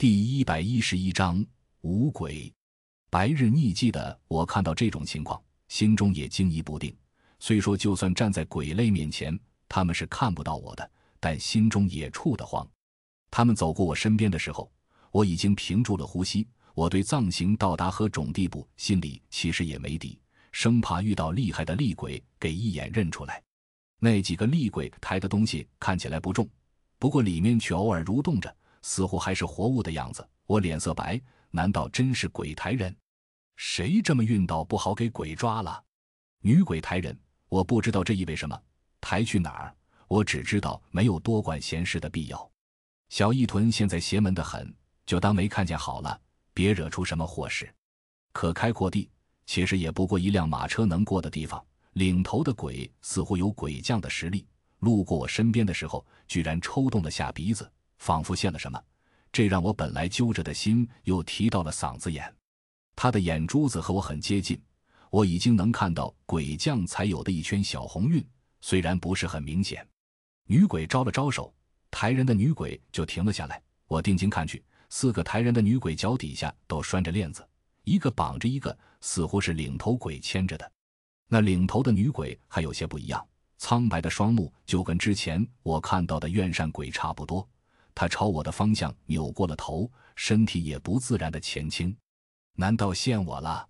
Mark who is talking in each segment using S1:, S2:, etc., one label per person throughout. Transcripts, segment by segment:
S1: 第一百一十一章五鬼。白日匿迹的我看到这种情况，心中也惊疑不定。虽说就算站在鬼类面前，他们是看不到我的，但心中也怵得慌。他们走过我身边的时候，我已经屏住了呼吸。我对藏形到达何种地步，心里其实也没底，生怕遇到厉害的厉鬼给一眼认出来。那几个厉鬼抬的东西看起来不重，不过里面却偶尔蠕动着。似乎还是活物的样子，我脸色白，难道真是鬼抬人？谁这么运道不好给鬼抓了？女鬼抬人，我不知道这意味什么，抬去哪儿？我只知道没有多管闲事的必要。小义屯现在邪门的很，就当没看见好了，别惹出什么祸事。可开阔地其实也不过一辆马车能过的地方，领头的鬼似乎有鬼将的实力，路过我身边的时候，居然抽动了下鼻子。仿佛现了什么，这让我本来揪着的心又提到了嗓子眼。他的眼珠子和我很接近，我已经能看到鬼将才有的一圈小红晕，虽然不是很明显。女鬼招了招手，抬人的女鬼就停了下来。我定睛看去，四个抬人的女鬼脚底下都拴着链子，一个绑着一个，似乎是领头鬼牵着的。那领头的女鬼还有些不一样，苍白的双目就跟之前我看到的怨善鬼差不多。他朝我的方向扭过了头，身体也不自然的前倾。难道陷我了？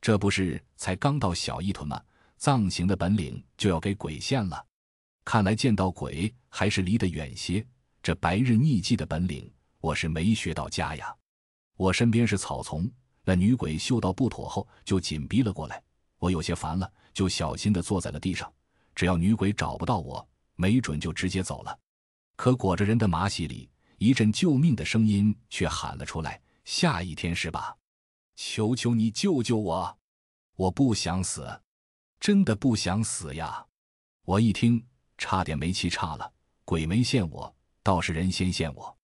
S1: 这不是才刚到小一屯吗？藏形的本领就要给鬼现了？看来见到鬼还是离得远些。这白日匿迹的本领，我是没学到家呀。我身边是草丛，那女鬼嗅到不妥后就紧逼了过来。我有些烦了，就小心的坐在了地上。只要女鬼找不到我，没准就直接走了。可裹着人的马戏里，一阵救命的声音却喊了出来：“下一天是吧？求求你救救我！我不想死，真的不想死呀！”我一听，差点没气岔了。鬼没陷我，倒是人先陷我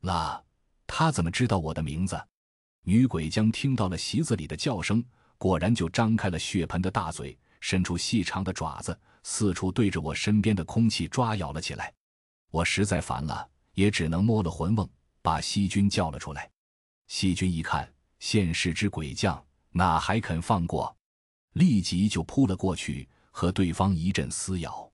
S1: 那。他怎么知道我的名字？女鬼将听到了席子里的叫声，果然就张开了血盆的大嘴，伸出细长的爪子，四处对着我身边的空气抓咬了起来。我实在烦了，也只能摸了魂瓮，把细菌叫了出来。细菌一看现世之鬼将，哪还肯放过？立即就扑了过去，和对方一阵撕咬。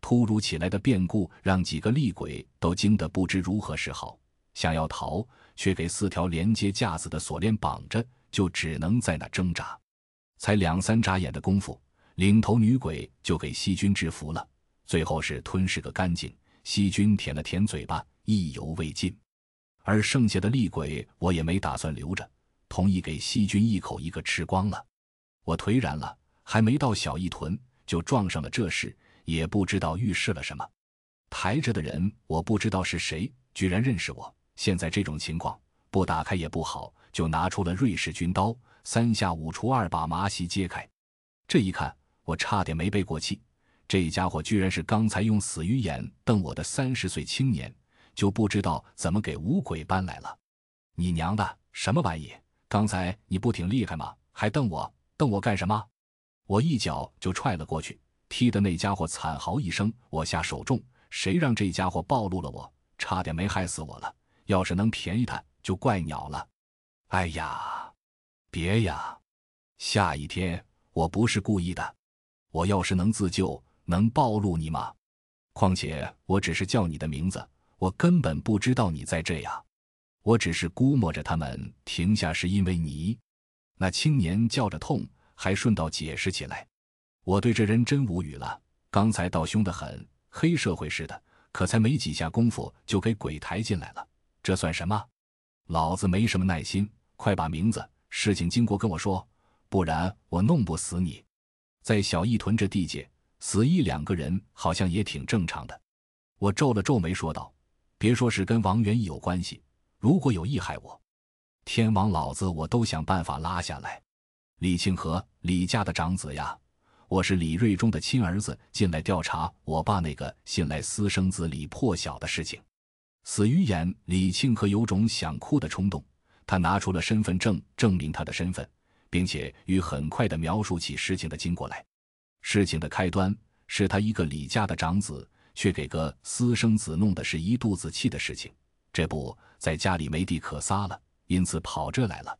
S1: 突如其来的变故让几个厉鬼都惊得不知如何是好，想要逃，却给四条连接架子的锁链绑着，就只能在那挣扎。才两三眨眼的功夫，领头女鬼就给细菌制服了，最后是吞噬个干净。细菌舔了舔嘴巴，意犹未尽，而剩下的厉鬼我也没打算留着，同意给细菌一口一个吃光了。我颓然了，还没到小一屯就撞上了这事，也不知道预示了什么。抬着的人我不知道是谁，居然认识我。现在这种情况，不打开也不好，就拿出了瑞士军刀，三下五除二把麻席揭开。这一看，我差点没背过气。这家伙居然是刚才用死鱼眼瞪我的三十岁青年，就不知道怎么给五鬼搬来了。你娘的，什么玩意？刚才你不挺厉害吗？还瞪我，瞪我干什么？我一脚就踹了过去，踢得那家伙惨嚎一声。我下手重，谁让这家伙暴露了我，差点没害死我了。要是能便宜他，就怪鸟了。哎呀，别呀！下一天我不是故意的，我要是能自救。能暴露你吗？况且我只是叫你的名字，我根本不知道你在这呀。我只是估摸着他们停下是因为你。那青年叫着痛，还顺道解释起来。我对这人真无语了。刚才倒凶得很，黑社会似的，可才没几下功夫就给鬼抬进来了。这算什么？老子没什么耐心，快把名字、事情经过跟我说，不然我弄不死你。在小义屯这地界。死一两个人好像也挺正常的，我皱了皱眉说道：“别说是跟王元义有关系，如果有意害我，天王老子我都想办法拉下来。”李庆和，李家的长子呀，我是李瑞忠的亲儿子，进来调查我爸那个信赖私生子李破晓的事情。死鱼眼李庆和有种想哭的冲动，他拿出了身份证证明他的身份，并且与很快的描述起事情的经过来。事情的开端是他一个李家的长子，却给个私生子弄的是一肚子气的事情。这不在家里没地可撒了，因此跑这来了。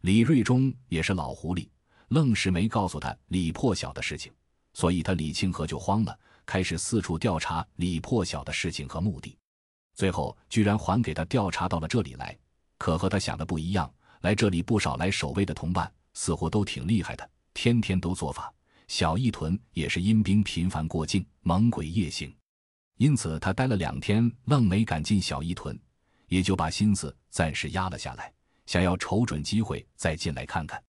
S1: 李瑞忠也是老狐狸，愣是没告诉他李破晓的事情，所以他李庆和就慌了，开始四处调查李破晓的事情和目的，最后居然还给他调查到了这里来。可和他想的不一样，来这里不少来守卫的同伴，似乎都挺厉害的，天天都做法。小义屯也是阴兵频繁过境，猛鬼夜行。因此，他待了两天，愣没敢进小义屯，也就把心思暂时压了下来，想要瞅准机会再进来看看。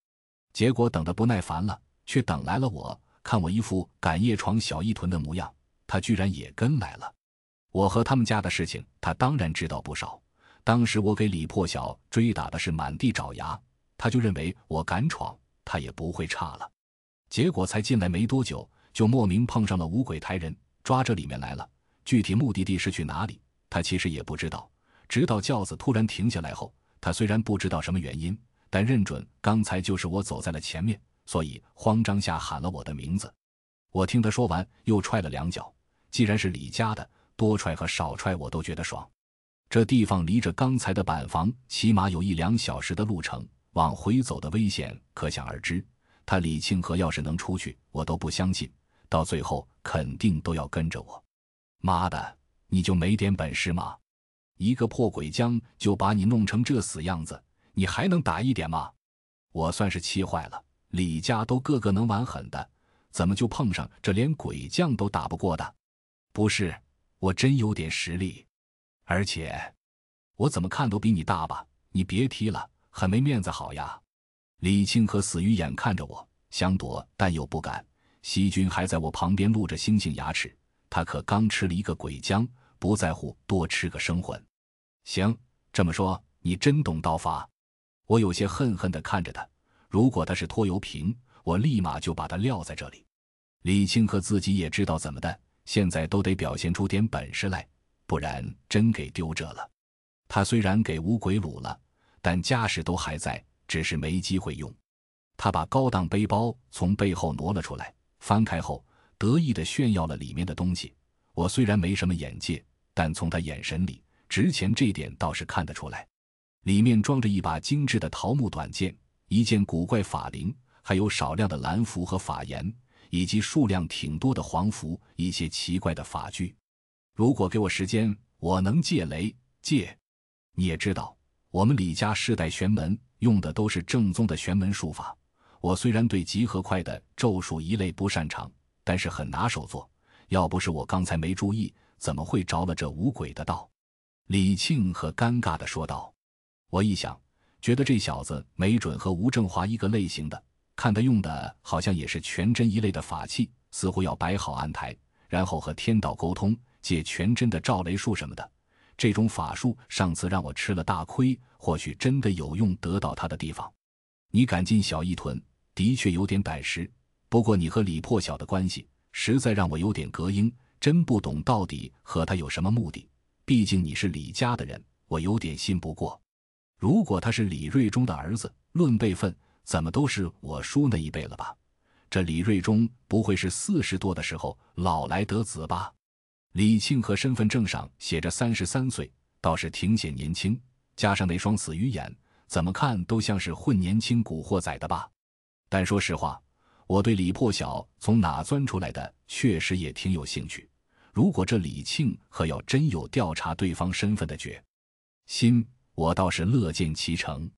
S1: 结果等得不耐烦了，却等来了我。看我一副赶夜闯小义屯的模样，他居然也跟来了。我和他们家的事情，他当然知道不少。当时我给李破晓追打的是满地找牙，他就认为我敢闯，他也不会差了。结果才进来没多久，就莫名碰上了五鬼抬人，抓这里面来了。具体目的地是去哪里，他其实也不知道。直到轿子突然停下来后，他虽然不知道什么原因，但认准刚才就是我走在了前面，所以慌张下喊了我的名字。我听他说完，又踹了两脚。既然是李家的，多踹和少踹我都觉得爽。这地方离着刚才的板房起码有一两小时的路程，往回走的危险可想而知。他李庆和要是能出去，我都不相信，到最后肯定都要跟着我。妈的，你就没点本事吗？一个破鬼将就把你弄成这死样子，你还能打一点吗？我算是气坏了。李家都个个能玩狠的，怎么就碰上这连鬼将都打不过的？不是，我真有点实力，而且我怎么看都比你大吧？你别踢了，很没面子好呀。李庆和死鱼眼看着我，想躲但又不敢。西军还在我旁边露着猩猩牙齿。他可刚吃了一个鬼将，不在乎多吃个生魂。行，这么说你真懂刀法？我有些恨恨地看着他。如果他是拖油瓶，我立马就把他撂在这里。李清和自己也知道怎么的，现在都得表现出点本事来，不然真给丢这了。他虽然给五鬼掳了，但家世都还在，只是没机会用。他把高档背包从背后挪了出来，翻开后。得意地炫耀了里面的东西。我虽然没什么眼界，但从他眼神里，值钱这点倒是看得出来。里面装着一把精致的桃木短剑，一件古怪法铃，还有少量的蓝符和法言，以及数量挺多的黄符，一些奇怪的法具。如果给我时间，我能借雷借。你也知道，我们李家世代玄门用的都是正宗的玄门术法。我虽然对集合快的咒术一类不擅长。但是很拿手做，要不是我刚才没注意，怎么会着了这五鬼的道？李庆和尴尬的说道。我一想，觉得这小子没准和吴正华一个类型的，看他用的好像也是全真一类的法器，似乎要摆好案台，然后和天道沟通，借全真的照雷术什么的。这种法术上次让我吃了大亏，或许真的有用得到他的地方。你敢进小义屯，的确有点胆识。不过你和李破晓的关系实在让我有点隔应，真不懂到底和他有什么目的。毕竟你是李家的人，我有点信不过。如果他是李瑞忠的儿子，论辈分，怎么都是我叔那一辈了吧？这李瑞忠不会是四十多的时候老来得子吧？李庆和身份证上写着三十三岁，倒是挺显年轻。加上那双死鱼眼，怎么看都像是混年轻古惑仔的吧？但说实话。我对李破晓从哪钻出来的，确实也挺有兴趣。如果这李庆和要真有调查对方身份的决心，我倒是乐见其成。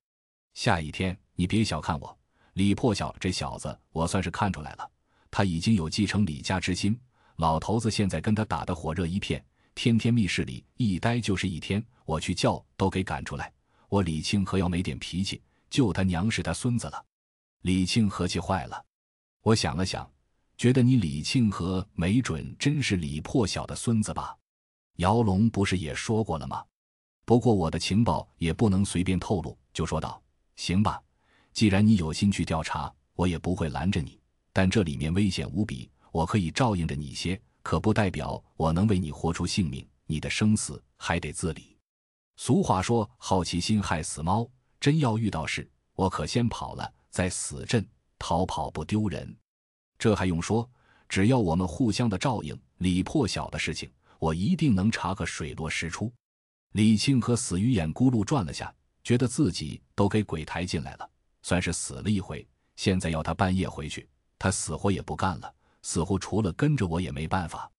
S1: 下一天，你别小看我，李破晓这小子，我算是看出来了，他已经有继承李家之心。老头子现在跟他打得火热一片，天天密室里一待就是一天，我去叫都给赶出来。我李庆和要没点脾气，就他娘是他孙子了。李庆和气坏了。我想了想，觉得你李庆和没准真是李破晓的孙子吧？姚龙不是也说过了吗？不过我的情报也不能随便透露，就说道：“行吧，既然你有心去调查，我也不会拦着你。但这里面危险无比，我可以照应着你些，可不代表我能为你活出性命。你的生死还得自理。俗话说，好奇心害死猫。真要遇到事，我可先跑了，再死阵。”逃跑不丢人，这还用说？只要我们互相的照应，李破晓的事情，我一定能查个水落石出。李庆和死鱼眼咕噜转了下，觉得自己都给鬼抬进来了，算是死了一回。现在要他半夜回去，他死活也不干了，似乎除了跟着我也没办法。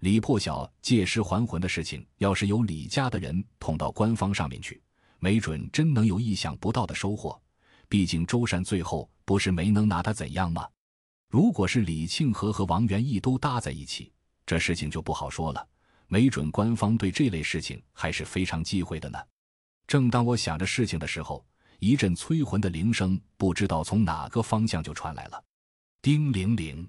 S1: 李破晓借尸还魂的事情，要是由李家的人捅到官方上面去，没准真能有意想不到的收获。毕竟周善最后不是没能拿他怎样吗？如果是李庆和和王元义都搭在一起，这事情就不好说了。没准官方对这类事情还是非常忌讳的呢。正当我想着事情的时候，一阵催魂的铃声不知道从哪个方向就传来了，叮铃铃。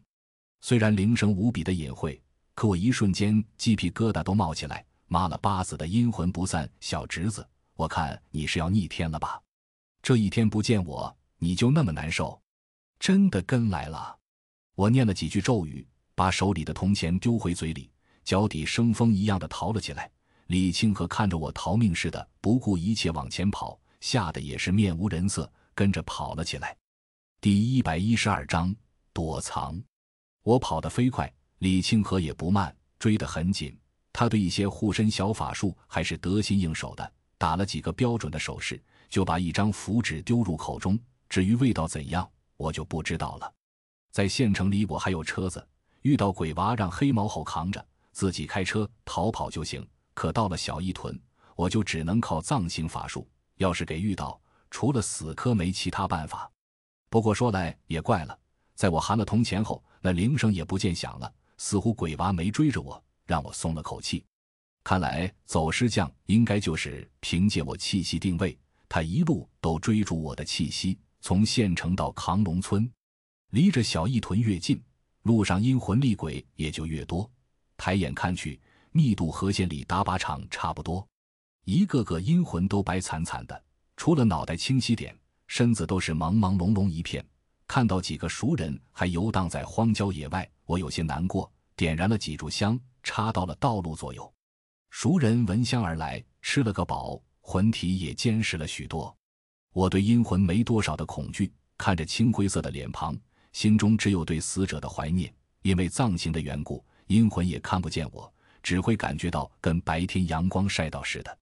S1: 虽然铃声无比的隐晦，可我一瞬间鸡皮疙瘩都冒起来。妈了巴子的阴魂不散，小侄子，我看你是要逆天了吧？这一天不见我，你就那么难受？真的跟来了？我念了几句咒语，把手里的铜钱丢回嘴里。脚底生风一样的逃了起来，李清河看着我逃命似的，不顾一切往前跑，吓得也是面无人色，跟着跑了起来。第一百一十二章躲藏。我跑得飞快，李清河也不慢，追得很紧。他对一些护身小法术还是得心应手的，打了几个标准的手势，就把一张符纸丢入口中。至于味道怎样，我就不知道了。在县城里，我还有车子，遇到鬼娃让黑毛猴扛着。自己开车逃跑就行，可到了小义屯，我就只能靠藏形法术。要是给遇到，除了死磕没其他办法。不过说来也怪了，在我含了铜钱后，那铃声也不见响了，似乎鬼娃没追着我，让我松了口气。看来走尸匠应该就是凭借我气息定位，他一路都追逐我的气息，从县城到扛龙村，离着小义屯越近，路上阴魂厉鬼也就越多。抬眼看去，密度和县里打靶场差不多，一个个阴魂都白惨惨的，除了脑袋清晰点，身子都是朦朦胧胧一片。看到几个熟人还游荡在荒郊野外，我有些难过，点燃了几炷香，插到了道路左右。熟人闻香而来，吃了个饱，魂体也坚实了许多。我对阴魂没多少的恐惧，看着青灰色的脸庞，心中只有对死者的怀念，因为藏形的缘故。阴魂也看不见我，只会感觉到跟白天阳光晒到似的。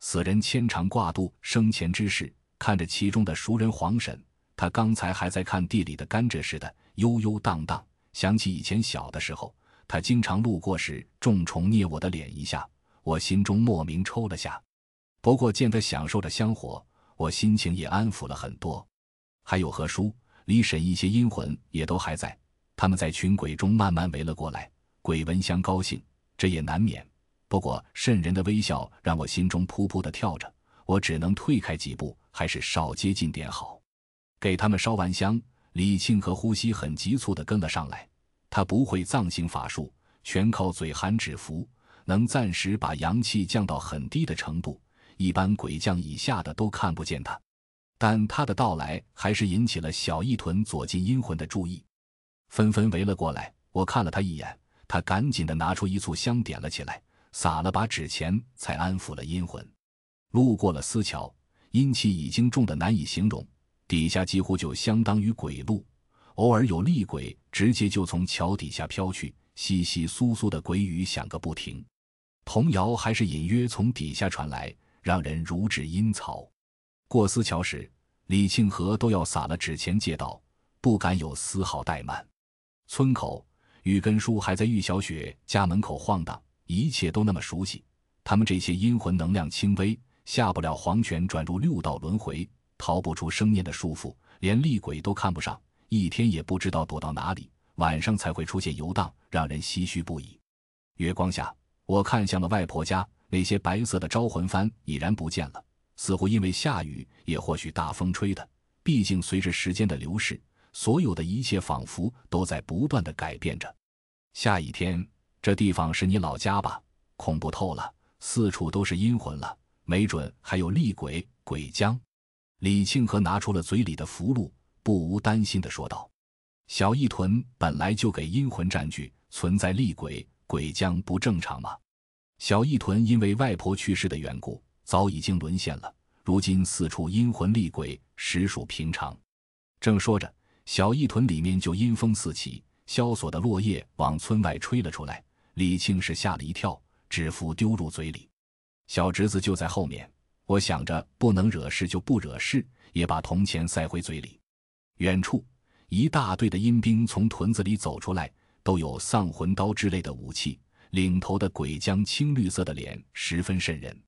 S1: 死人牵肠挂肚生前之事，看着其中的熟人黄婶，他刚才还在看地里的甘蔗似的悠悠荡荡。想起以前小的时候，他经常路过时重重捏我的脸一下，我心中莫名抽了下。不过见他享受着香火，我心情也安抚了很多。还有何叔、李婶一些阴魂也都还在，他们在群鬼中慢慢围了过来。鬼闻香高兴，这也难免。不过瘆人的微笑让我心中噗噗的跳着，我只能退开几步，还是少接近点好。给他们烧完香，李庆和呼吸很急促的跟了上来。他不会藏形法术，全靠嘴含纸符，能暂时把阳气降到很低的程度，一般鬼将以下的都看不见他。但他的到来还是引起了小义屯左近阴魂的注意，纷纷围了过来。我看了他一眼。他赶紧的拿出一簇香点了起来，撒了把纸钱，才安抚了阴魂。路过了思桥，阴气已经重的难以形容，底下几乎就相当于鬼路，偶尔有厉鬼直接就从桥底下飘去，稀稀疏疏的鬼语响个不停，童谣还是隐约从底下传来，让人如置阴曹。过思桥时，李庆和都要撒了纸钱借道，不敢有丝毫怠慢。村口。玉根叔还在玉小雪家门口晃荡，一切都那么熟悉。他们这些阴魂能量轻微，下不了黄泉，转入六道轮回，逃不出生念的束缚，连厉鬼都看不上，一天也不知道躲到哪里，晚上才会出现游荡，让人唏嘘不已。月光下，我看向了外婆家，那些白色的招魂幡已然不见了，似乎因为下雨，也或许大风吹的。毕竟随着时间的流逝。所有的一切仿佛都在不断的改变着。下一天，这地方是你老家吧？恐怖透了，四处都是阴魂了，没准还有厉鬼、鬼将。李庆和拿出了嘴里的符箓，不无担心的说道：“小义屯本来就给阴魂占据，存在厉鬼、鬼将不正常吗？小义屯因为外婆去世的缘故，早已经沦陷了，如今四处阴魂厉鬼，实属平常。”正说着。小义屯里面就阴风四起，萧索的落叶往村外吹了出来。李庆是吓了一跳，纸符丢入嘴里。小侄子就在后面。我想着不能惹事就不惹事，也把铜钱塞回嘴里。远处一大队的阴兵从屯子里走出来，都有丧魂刀之类的武器。领头的鬼将青绿色的脸十分瘆人。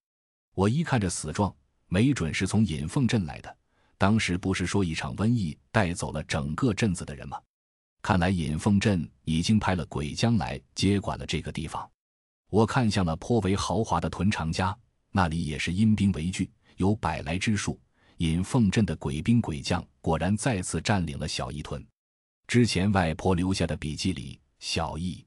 S1: 我一看这死状，没准是从尹凤镇来的。当时不是说一场瘟疫带走了整个镇子的人吗？看来尹凤镇已经派了鬼将来接管了这个地方。我看向了颇为豪华的屯长家。那里也是阴兵围聚，有百来之数。引凤镇的鬼兵鬼将果然再次占领了小义屯。之前外婆留下的笔记里，小义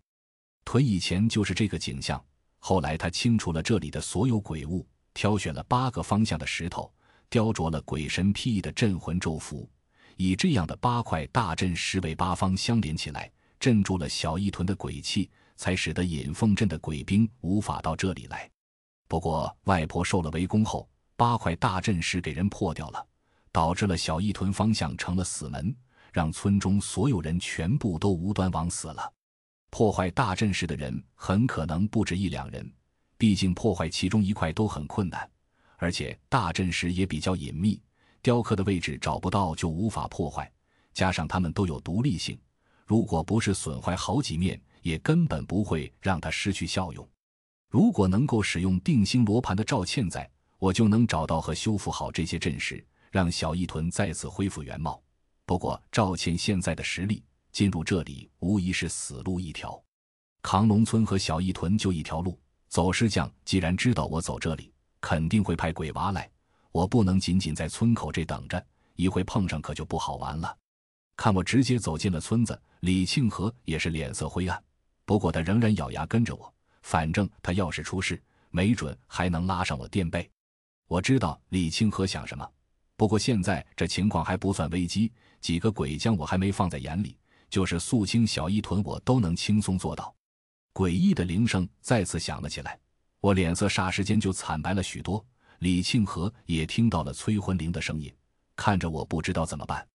S1: 屯以前就是这个景象。后来他清除了这里的所有鬼物，挑选了八个方向的石头，雕琢了鬼神披翼的镇魂咒符，以这样的八块大阵石为八方相连起来，镇住了小义屯的鬼气，才使得引凤镇的鬼兵无法到这里来。不过，外婆受了围攻后，八块大阵石给人破掉了，导致了小义屯方向成了死门，让村中所有人全部都无端枉死了。破坏大阵石的人很可能不止一两人，毕竟破坏其中一块都很困难，而且大阵石也比较隐秘，雕刻的位置找不到就无法破坏。加上它们都有独立性，如果不是损坏好几面，也根本不会让它失去效用。如果能够使用定星罗盘的赵倩在，我就能找到和修复好这些阵势，让小义屯再次恢复原貌。不过赵倩现在的实力，进入这里无疑是死路一条。扛龙村和小义屯就一条路，走尸匠既然知道我走这里，肯定会派鬼娃来。我不能仅仅在村口这等着，一会碰上可就不好玩了。看我直接走进了村子，李庆和也是脸色灰暗，不过他仍然咬牙跟着我。反正他要是出事，没准还能拉上我垫背。我知道李清河想什么，不过现在这情况还不算危机，几个鬼将我还没放在眼里，就是肃清小一屯，我都能轻松做到。诡异的铃声再次响了起来，我脸色霎时间就惨白了许多。李庆河也听到了催魂铃的声音，看着我不知道怎么办。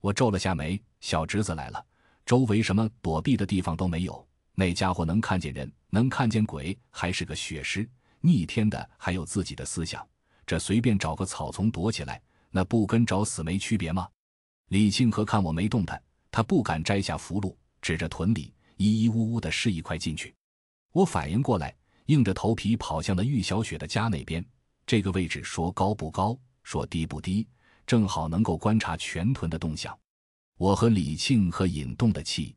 S1: 我皱了下眉，小侄子来了，周围什么躲避的地方都没有。那家伙能看见人，能看见鬼，还是个血尸，逆天的，还有自己的思想。这随便找个草丛躲起来，那不跟找死没区别吗？李庆和看我没动弹，他不敢摘下符箓，指着屯里，咿咿呜呜的示意快进去。我反应过来，硬着头皮跑向了玉小雪的家那边。这个位置说高不高，说低不低，正好能够观察全屯的动向。我和李庆和引动的气。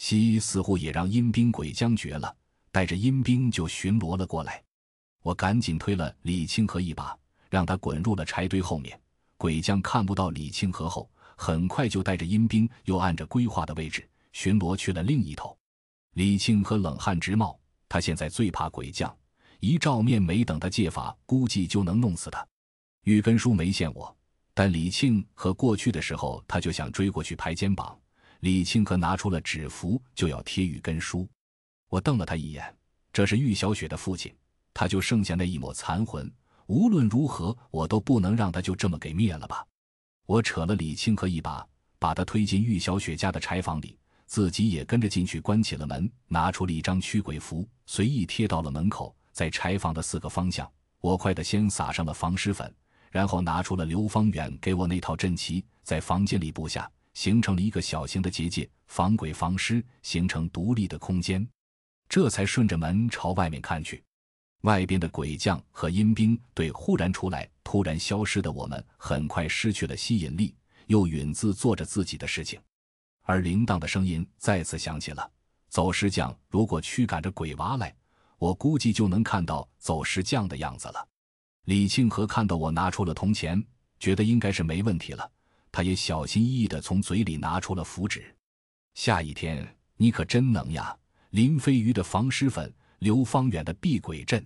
S1: 西医似乎也让阴兵鬼将绝了，带着阴兵就巡逻了过来。我赶紧推了李清河一把，让他滚入了柴堆后面。鬼将看不到李清河后，很快就带着阴兵又按着规划的位置巡逻去了另一头。李清河冷汗直冒，他现在最怕鬼将，一照面没等他借法，估计就能弄死他。玉根书没见我，但李庆和过去的时候，他就想追过去拍肩膀。李清河拿出了纸符，就要贴玉根书。我瞪了他一眼，这是玉小雪的父亲，他就剩下那一抹残魂。无论如何，我都不能让他就这么给灭了吧。我扯了李清河一把，把他推进玉小雪家的柴房里，自己也跟着进去，关起了门，拿出了一张驱鬼符，随意贴到了门口。在柴房的四个方向，我快的先撒上了防尸粉，然后拿出了刘方远给我那套阵旗，在房间里布下。形成了一个小型的结界，防鬼防尸，形成独立的空间。这才顺着门朝外面看去。外边的鬼将和阴兵对忽然出来、突然消失的我们，很快失去了吸引力，又允自做着自己的事情。而铃铛的声音再次响起了。走尸匠如果驱赶着鬼娃来，我估计就能看到走尸匠的样子了。李庆和看到我拿出了铜钱，觉得应该是没问题了。他也小心翼翼地从嘴里拿出了符纸。下一天你可真能呀！林飞鱼的防尸粉，刘方远的避鬼阵。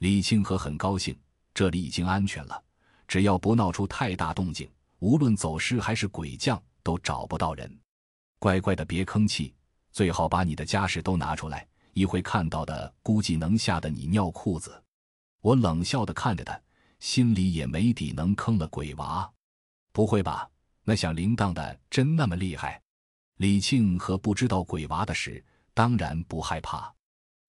S1: 李清河很高兴，这里已经安全了，只要不闹出太大动静，无论走尸还是鬼将都找不到人。乖乖的别吭气，最好把你的家事都拿出来，一会看到的估计能吓得你尿裤子。我冷笑的看着他，心里也没底，能坑了鬼娃。不会吧？那响铃铛的真那么厉害？李庆和不知道鬼娃的事，当然不害怕。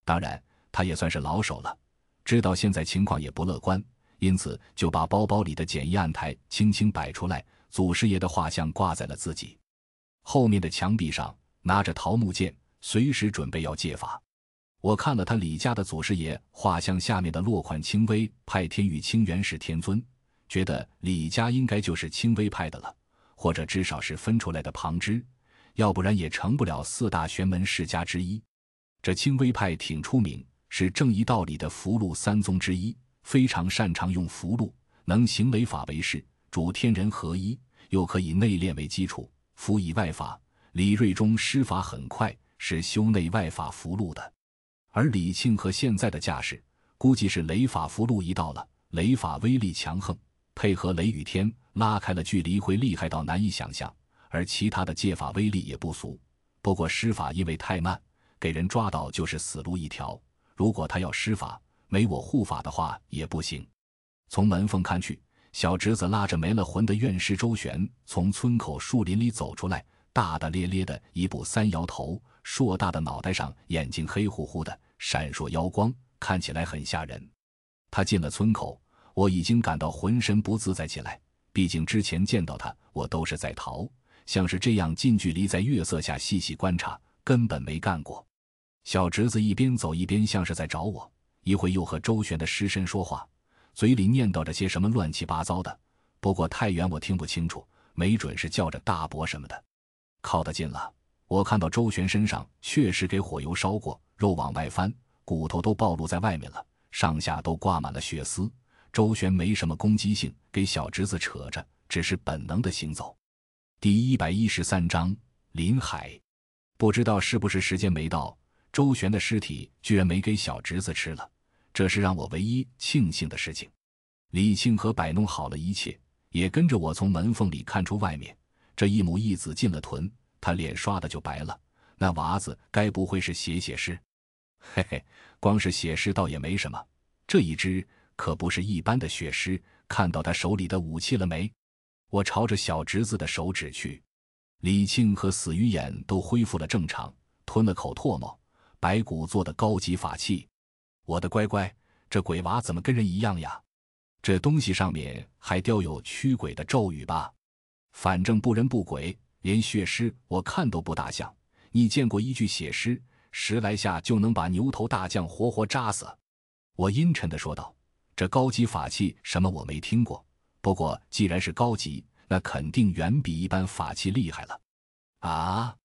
S1: 当然，他也算是老手了。知道现在情况也不乐观，因此就把包包里的简易案台轻轻摆出来，祖师爷的画像挂在了自己后面的墙壁上，拿着桃木剑，随时准备要借法。我看了他李家的祖师爷画像下面的落款“清微派天宇清源氏天尊”，觉得李家应该就是清微派的了，或者至少是分出来的旁支，要不然也成不了四大玄门世家之一。这清微派挺出名。是正义道理的符箓三宗之一，非常擅长用符箓，能行雷法为事，主天人合一，又可以内练为基础，辅以外法。李瑞忠施法很快，是修内外法符箓的。而李庆和现在的架势，估计是雷法符箓一到了，雷法威力强横，配合雷雨天拉开了距离，会厉害到难以想象。而其他的借法威力也不俗，不过施法因为太慢，给人抓到就是死路一条。如果他要施法，没我护法的话也不行。从门缝看去，小侄子拉着没了魂的院士周旋从村口树林里走出来，大大咧咧的一步三摇头，硕大的脑袋上眼睛黑乎乎的，闪烁妖光，看起来很吓人。他进了村口，我已经感到浑身不自在起来。毕竟之前见到他，我都是在逃，像是这样近距离在月色下细细观察，根本没干过。小侄子一边走一边像是在找我，一会又和周旋的尸身说话，嘴里念叨着些什么乱七八糟的。不过太远我听不清楚，没准是叫着大伯什么的。靠得近了，我看到周旋身上确实给火油烧过，肉往外翻，骨头都暴露在外面了，上下都挂满了血丝。周旋没什么攻击性，给小侄子扯着，只是本能的行走。第一百一十三章林海，不知道是不是时间没到。周旋的尸体居然没给小侄子吃了，这是让我唯一庆幸的事情。李庆和摆弄好了一切，也跟着我从门缝里看出外面。这一母一子进了屯，他脸刷的就白了。那娃子该不会是写写诗？嘿嘿，光是写诗倒也没什么，这一只可不是一般的血尸。看到他手里的武器了没？我朝着小侄子的手指去。李庆和死鱼眼都恢复了正常，吞了口唾沫。白骨做的高级法器，我的乖乖，这鬼娃怎么跟人一样呀？这东西上面还雕有驱鬼的咒语吧？反正不人不鬼，连血尸我看都不大像。你见过一具血尸十来下就能把牛头大将活活扎死？我阴沉的说道：“这高级法器什么我没听过，不过既然是高级，那肯定远比一般法器厉害了。”啊？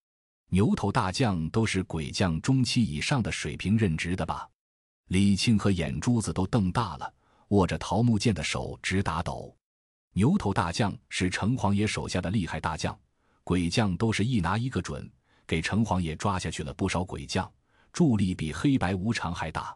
S1: 牛头大将都是鬼将中期以上的水平任职的吧？李庆和眼珠子都瞪大了，握着桃木剑的手直打抖。牛头大将是城隍爷手下的厉害大将，鬼将都是一拿一个准，给城隍爷抓下去了不少鬼将，助力比黑白无常还大。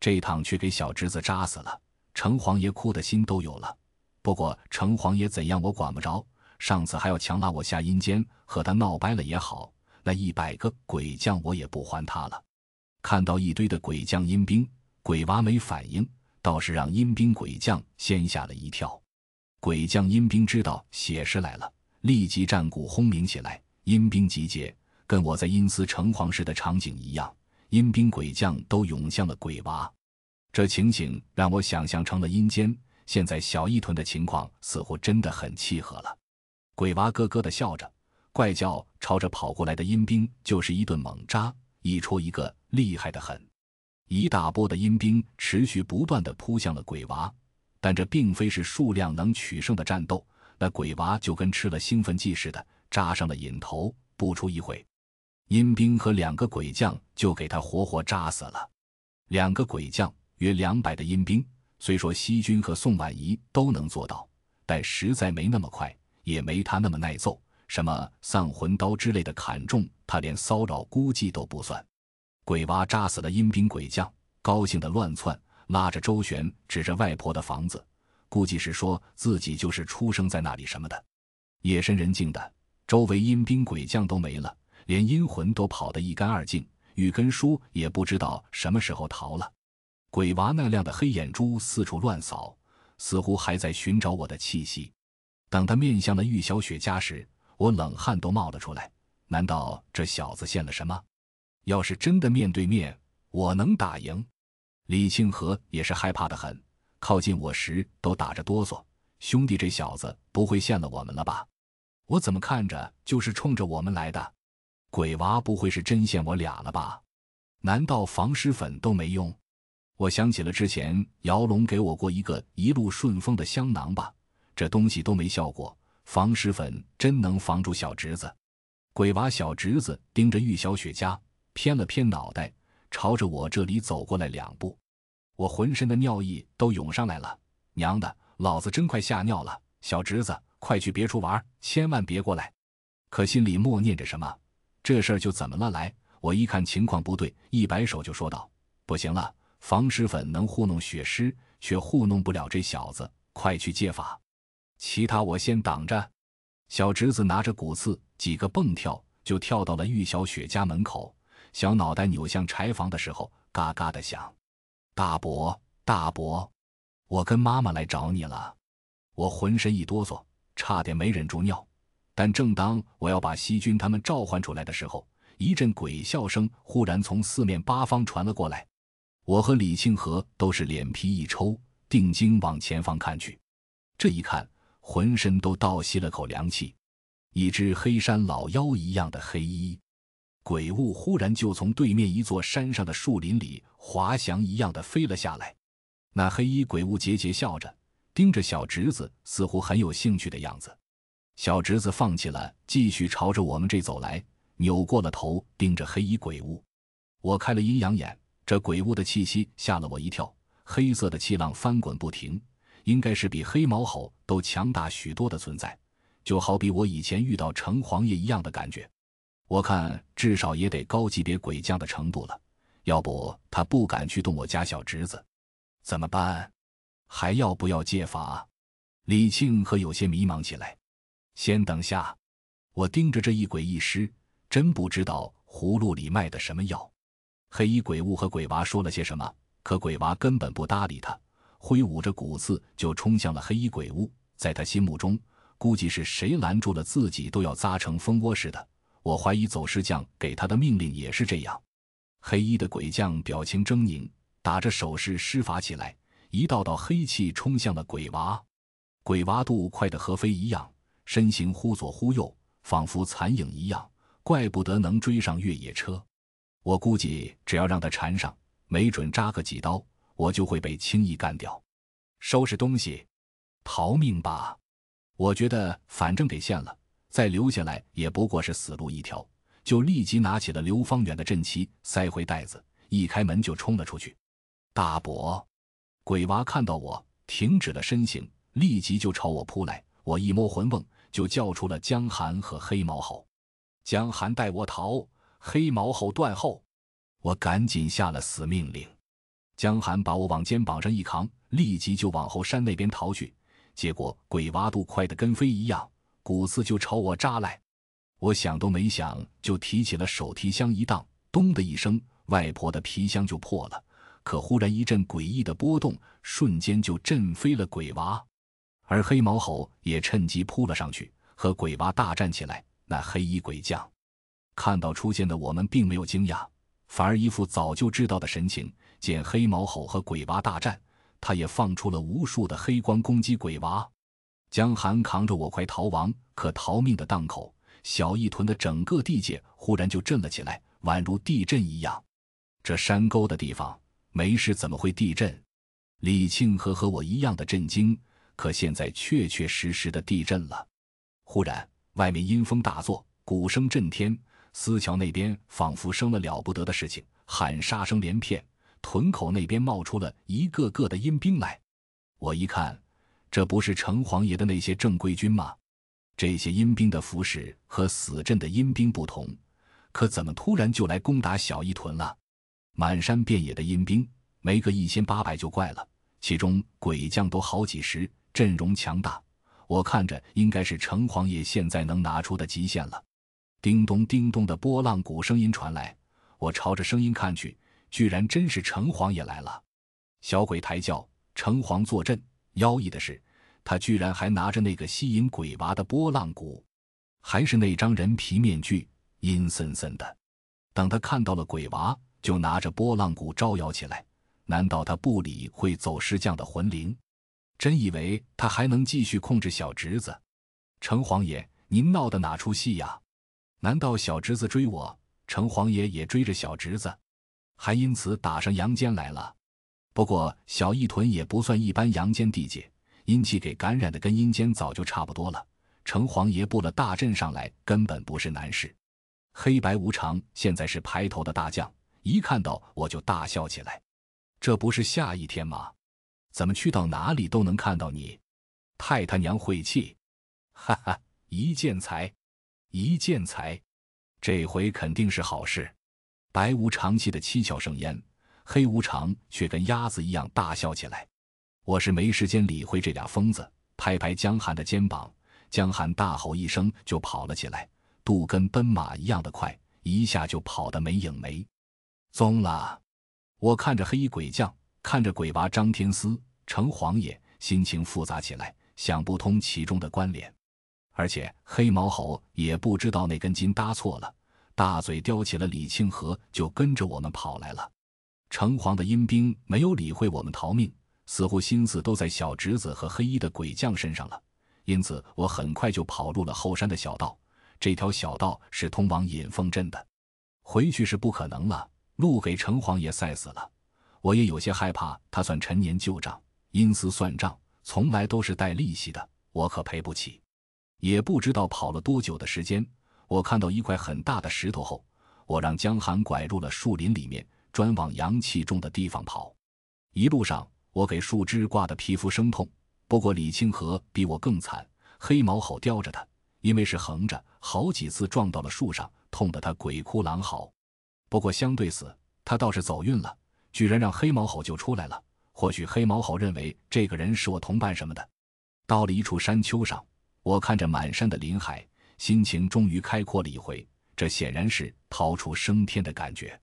S1: 这趟却给小侄子扎死了，城隍爷哭的心都有了。不过城隍爷怎样我管不着，上次还要强拉我下阴间，和他闹掰了也好。那一百个鬼将，我也不还他了。看到一堆的鬼将阴兵，鬼娃没反应，倒是让阴兵鬼将先吓了一跳。鬼将阴兵知道血尸来了，立即战鼓轰鸣起来，阴兵集结，跟我在阴司城隍时的场景一样。阴兵鬼将都涌向了鬼娃，这情景让我想象成了阴间。现在小一屯的情况似乎真的很契合了。鬼娃咯咯的笑着。怪叫，朝着跑过来的阴兵就是一顿猛扎，一戳一个，厉害的很。一大波的阴兵持续不断的扑向了鬼娃，但这并非是数量能取胜的战斗。那鬼娃就跟吃了兴奋剂似的，扎上了瘾头。不出一会，阴兵和两个鬼将就给他活活扎死了。两个鬼将约两百的阴兵，虽说西军和宋婉仪都能做到，但实在没那么快，也没他那么耐揍。什么丧魂刀之类的砍中他，连骚扰估计都不算。鬼娃扎死了阴兵鬼将，高兴的乱窜，拉着周旋，指着外婆的房子，估计是说自己就是出生在那里什么的。夜深人静的，周围阴兵鬼将都没了，连阴魂都跑得一干二净。雨根叔也不知道什么时候逃了。鬼娃那亮的黑眼珠四处乱扫，似乎还在寻找我的气息。等他面向了玉小雪家时，我冷汗都冒了出来，难道这小子现了什么？要是真的面对面，我能打赢？李庆和也是害怕的很，靠近我时都打着哆嗦。兄弟，这小子不会陷了我们了吧？我怎么看着就是冲着我们来的？鬼娃不会是真陷我俩了吧？难道防尸粉都没用？我想起了之前姚龙给我过一个一路顺风的香囊吧，这东西都没效果。防尸粉真能防住小侄子？鬼娃小侄子盯着玉小雪家，偏了偏脑袋，朝着我这里走过来两步。我浑身的尿意都涌上来了，娘的，老子真快吓尿了！小侄子，快去别处玩，千万别过来！可心里默念着什么，这事儿就怎么了？来，我一看情况不对，一摆手就说道：“不行了。”防尸粉能糊弄血尸，却糊弄不了这小子。快去借法，其他我先挡着。小侄子拿着骨刺，几个蹦跳就跳到了玉小雪家门口，小脑袋扭向柴房的时候，嘎嘎的响。大伯，大伯，我跟妈妈来找你了。我浑身一哆嗦，差点没忍住尿。但正当我要把西君他们召唤出来的时候，一阵鬼笑声忽然从四面八方传了过来。我和李庆和都是脸皮一抽，定睛往前方看去。这一看，浑身都倒吸了口凉气。一只黑山老妖一样的黑衣鬼物，忽然就从对面一座山上的树林里滑翔一样的飞了下来。那黑衣鬼物桀桀笑着，盯着小侄子，似乎很有兴趣的样子。小侄子放弃了，继续朝着我们这走来，扭过了头，盯着黑衣鬼物。我开了阴阳眼。这鬼物的气息吓了我一跳，黑色的气浪翻滚不停，应该是比黑毛猴都强大许多的存在，就好比我以前遇到城隍爷一样的感觉。我看至少也得高级别鬼将的程度了，要不他不敢去动我家小侄子，怎么办？还要不要借法？李庆和有些迷茫起来。先等下，我盯着这一鬼一尸，真不知道葫芦里卖的什么药。黑衣鬼物和鬼娃说了些什么？可鬼娃根本不搭理他，挥舞着骨刺就冲向了黑衣鬼物。在他心目中，估计是谁拦住了自己都要扎成蜂窝似的。我怀疑走尸匠给他的命令也是这样。黑衣的鬼将表情狰狞，打着手势施法起来，一道道黑气冲向了鬼娃。鬼娃度快的和飞一样，身形忽左忽右，仿佛残影一样，怪不得能追上越野车。我估计，只要让他缠上，没准扎个几刀，我就会被轻易干掉。收拾东西，逃命吧！我觉得反正给陷了，再留下来也不过是死路一条，就立即拿起了刘方远的阵旗，塞回袋子，一开门就冲了出去。大伯，鬼娃看到我，停止了身形，立即就朝我扑来。我一摸魂瓮，就叫出了江寒和黑毛猴。江寒带我逃。黑毛猴断后，我赶紧下了死命令。江寒把我往肩膀上一扛，立即就往后山那边逃去。结果鬼娃度快的跟飞一样，骨刺就朝我扎来。我想都没想，就提起了手提箱一荡，咚的一声，外婆的皮箱就破了。可忽然一阵诡异的波动，瞬间就震飞了鬼娃，而黑毛猴也趁机扑了上去，和鬼娃大战起来。那黑衣鬼将。看到出现的我们，并没有惊讶，反而一副早就知道的神情。见黑毛猴和鬼娃大战，他也放出了无数的黑光攻击鬼娃。江寒扛着我快逃亡，可逃命的档口，小义屯的整个地界忽然就震了起来，宛如地震一样。这山沟的地方没事，怎么会地震？李庆和和我一样的震惊。可现在确确实实的地震了。忽然，外面阴风大作，鼓声震天。司桥那边仿佛生了了不得的事情，喊杀声连片。屯口那边冒出了一个个的阴兵来。我一看，这不是城隍爷的那些正规军吗？这些阴兵的服饰和死阵的阴兵不同，可怎么突然就来攻打小义屯了？满山遍野的阴兵，没个一千八百就怪了。其中鬼将都好几十，阵容强大。我看着应该是城隍爷现在能拿出的极限了。叮咚叮咚的波浪鼓声音传来，我朝着声音看去，居然真是城隍爷来了。小鬼抬轿，城隍坐镇。妖异的是，他居然还拿着那个吸引鬼娃的波浪鼓，还是那张人皮面具，阴森森的。等他看到了鬼娃，就拿着波浪鼓招摇起来。难道他不理会走尸匠的魂灵？真以为他还能继续控制小侄子？城隍爷，您闹的哪出戏呀？难道小侄子追我，城隍爷也追着小侄子，还因此打上阳间来了？不过小义屯也不算一般阳间地界，阴气给感染的跟阴间早就差不多了。城隍爷布了大阵上来，根本不是难事。黑白无常现在是排头的大将，一看到我就大笑起来。这不是下一天吗？怎么去到哪里都能看到你？太他娘晦气！哈哈，一见财，一见财，这回肯定是好事。白无常气得七窍生烟，黑无常却跟鸭子一样大笑起来。我是没时间理会这俩疯子，拍拍江寒的肩膀，江寒大吼一声就跑了起来，肚跟奔马一样的快，一下就跑得没影没踪了。我看着黑衣鬼将。看着鬼娃张天思、程黄爷，心情复杂起来，想不通其中的关联。而且黑毛猴也不知道那根筋搭错了，大嘴叼起了李庆和，就跟着我们跑来了。城隍的阴兵没有理会我们逃命，似乎心思都在小侄子和黑衣的鬼将身上了。因此，我很快就跑入了后山的小道。这条小道是通往引凤镇的，回去是不可能了，路给城隍爷塞死了。我也有些害怕，他算陈年旧账，阴司算账从来都是带利息的，我可赔不起。也不知道跑了多久的时间，我看到一块很大的石头后，我让江寒拐入了树林里面，专往阳气重的地方跑。一路上，我给树枝挂的皮肤生痛，不过李清河比我更惨，黑毛吼叼着他，因为是横着，好几次撞到了树上，痛得他鬼哭狼嚎。不过相对死，他倒是走运了。居然让黑毛吼救出来了。或许黑毛吼认为这个人是我同伴什么的。到了一处山丘上，我看着满山的林海，心情终于开阔了一回。这显然是逃出升天的感觉。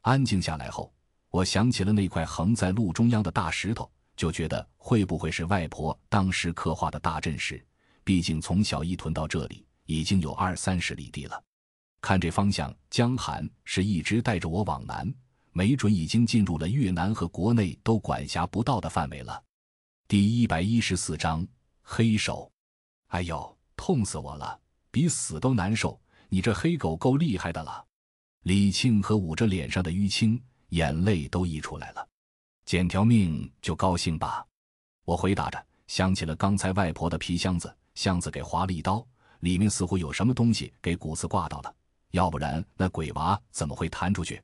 S1: 安静下来后，我想起了那块横在路中央的大石头，就觉得会不会是外婆当时刻画的大阵势？毕竟从小一屯到这里已经有二三十里地了。看这方向，江寒是一直带着我往南。没准已经进入了越南和国内都管辖不到的范围了。第一百一十四章黑手。哎呦，痛死我了，比死都难受！你这黑狗够厉害的了。李庆和捂着脸上的淤青，眼泪都溢出来了。捡条命就高兴吧。我回答着，想起了刚才外婆的皮箱子，箱子给划了一刀，里面似乎有什么东西给骨刺挂到了，要不然那鬼娃怎么会弹出去？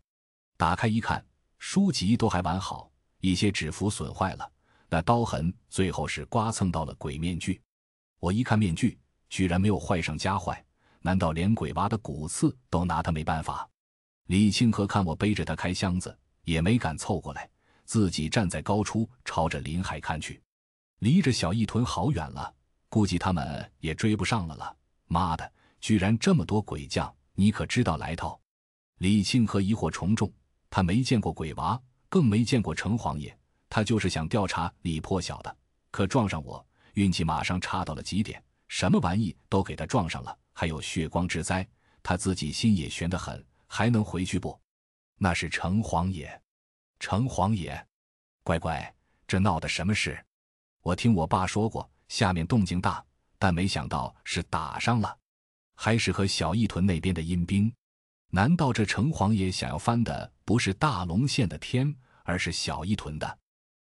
S1: 打开一看，书籍都还完好，一些纸符损坏了，那刀痕最后是刮蹭到了鬼面具。我一看面具，居然没有坏上加坏，难道连鬼娃的骨刺都拿他没办法？李清河看我背着他开箱子，也没敢凑过来，自己站在高处，朝着林海看去，离着小义屯好远了，估计他们也追不上了了。妈的，居然这么多鬼将，你可知道来头？李清河疑惑重重。他没见过鬼娃，更没见过城隍爷，他就是想调查李破晓的。可撞上我，运气马上差到了极点，什么玩意都给他撞上了，还有血光之灾，他自己心也悬得很，还能回去不？那是城隍爷，城隍爷，乖乖，这闹的什么事？我听我爸说过，下面动静大，但没想到是打上了，还是和小义屯那边的阴兵。难道这城隍爷想要翻的不是大龙县的天，而是小义屯的？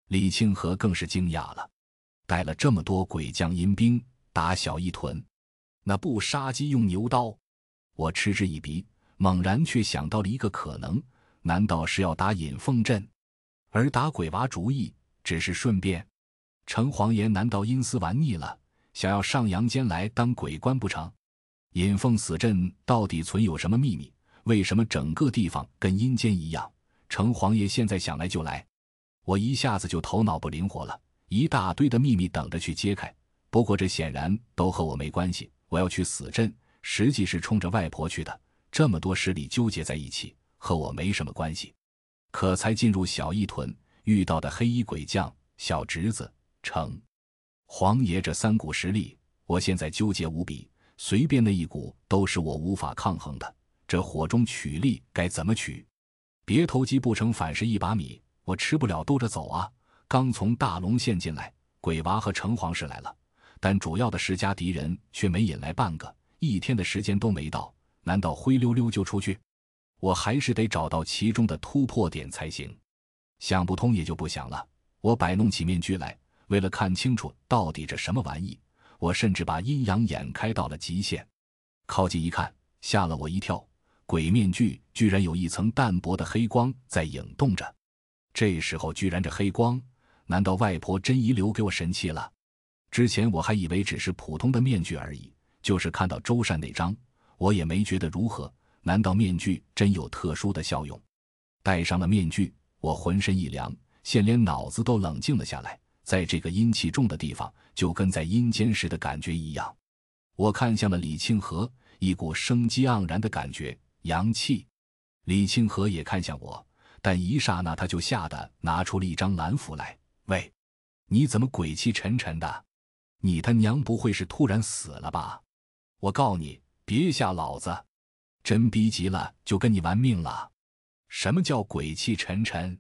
S1: 李清河更是惊讶了，带了这么多鬼将阴兵打小一屯，那不杀鸡用牛刀？我嗤之以鼻，猛然却想到了一个可能：难道是要打引凤阵，而打鬼娃主意只是顺便？城隍爷难道阴司玩腻了，想要上阳间来当鬼官不成？引凤死阵到底存有什么秘密？为什么整个地方跟阴间一样？城隍爷现在想来就来，我一下子就头脑不灵活了，一大堆的秘密等着去揭开。不过这显然都和我没关系。我要去死镇，实际是冲着外婆去的。这么多势力纠结在一起，和我没什么关系。可才进入小义屯，遇到的黑衣鬼将、小侄子、成黄爷这三股实力，我现在纠结无比，随便那一股都是我无法抗衡的。这火中取栗该怎么取？别投机不成反蚀一把米。我吃不了兜着走啊！刚从大龙县进来，鬼娃和城隍是来了，但主要的十家敌人却没引来半个，一天的时间都没到，难道灰溜溜就出去？我还是得找到其中的突破点才行。想不通也就不想了。我摆弄起面具来，为了看清楚到底这什么玩意，我甚至把阴阳眼开到了极限。靠近一看，吓了我一跳，鬼面具居然有一层淡薄的黑光在影动着。这时候居然这黑光，难道外婆真遗留给我神器了？之前我还以为只是普通的面具而已，就是看到周善那张，我也没觉得如何。难道面具真有特殊的效用？戴上了面具。我浑身一凉，现连脑子都冷静了下来。在这个阴气重的地方，就跟在阴间时的感觉一样。我看向了李清河，一股生机盎然的感觉，阳气。李清河也看向我，但一刹那他就吓得拿出了一张蓝符来。喂，你怎么鬼气沉沉的？你他娘不会是突然死了吧？我告你，别吓老子！真逼急了就跟你玩命了。什么叫鬼气沉沉？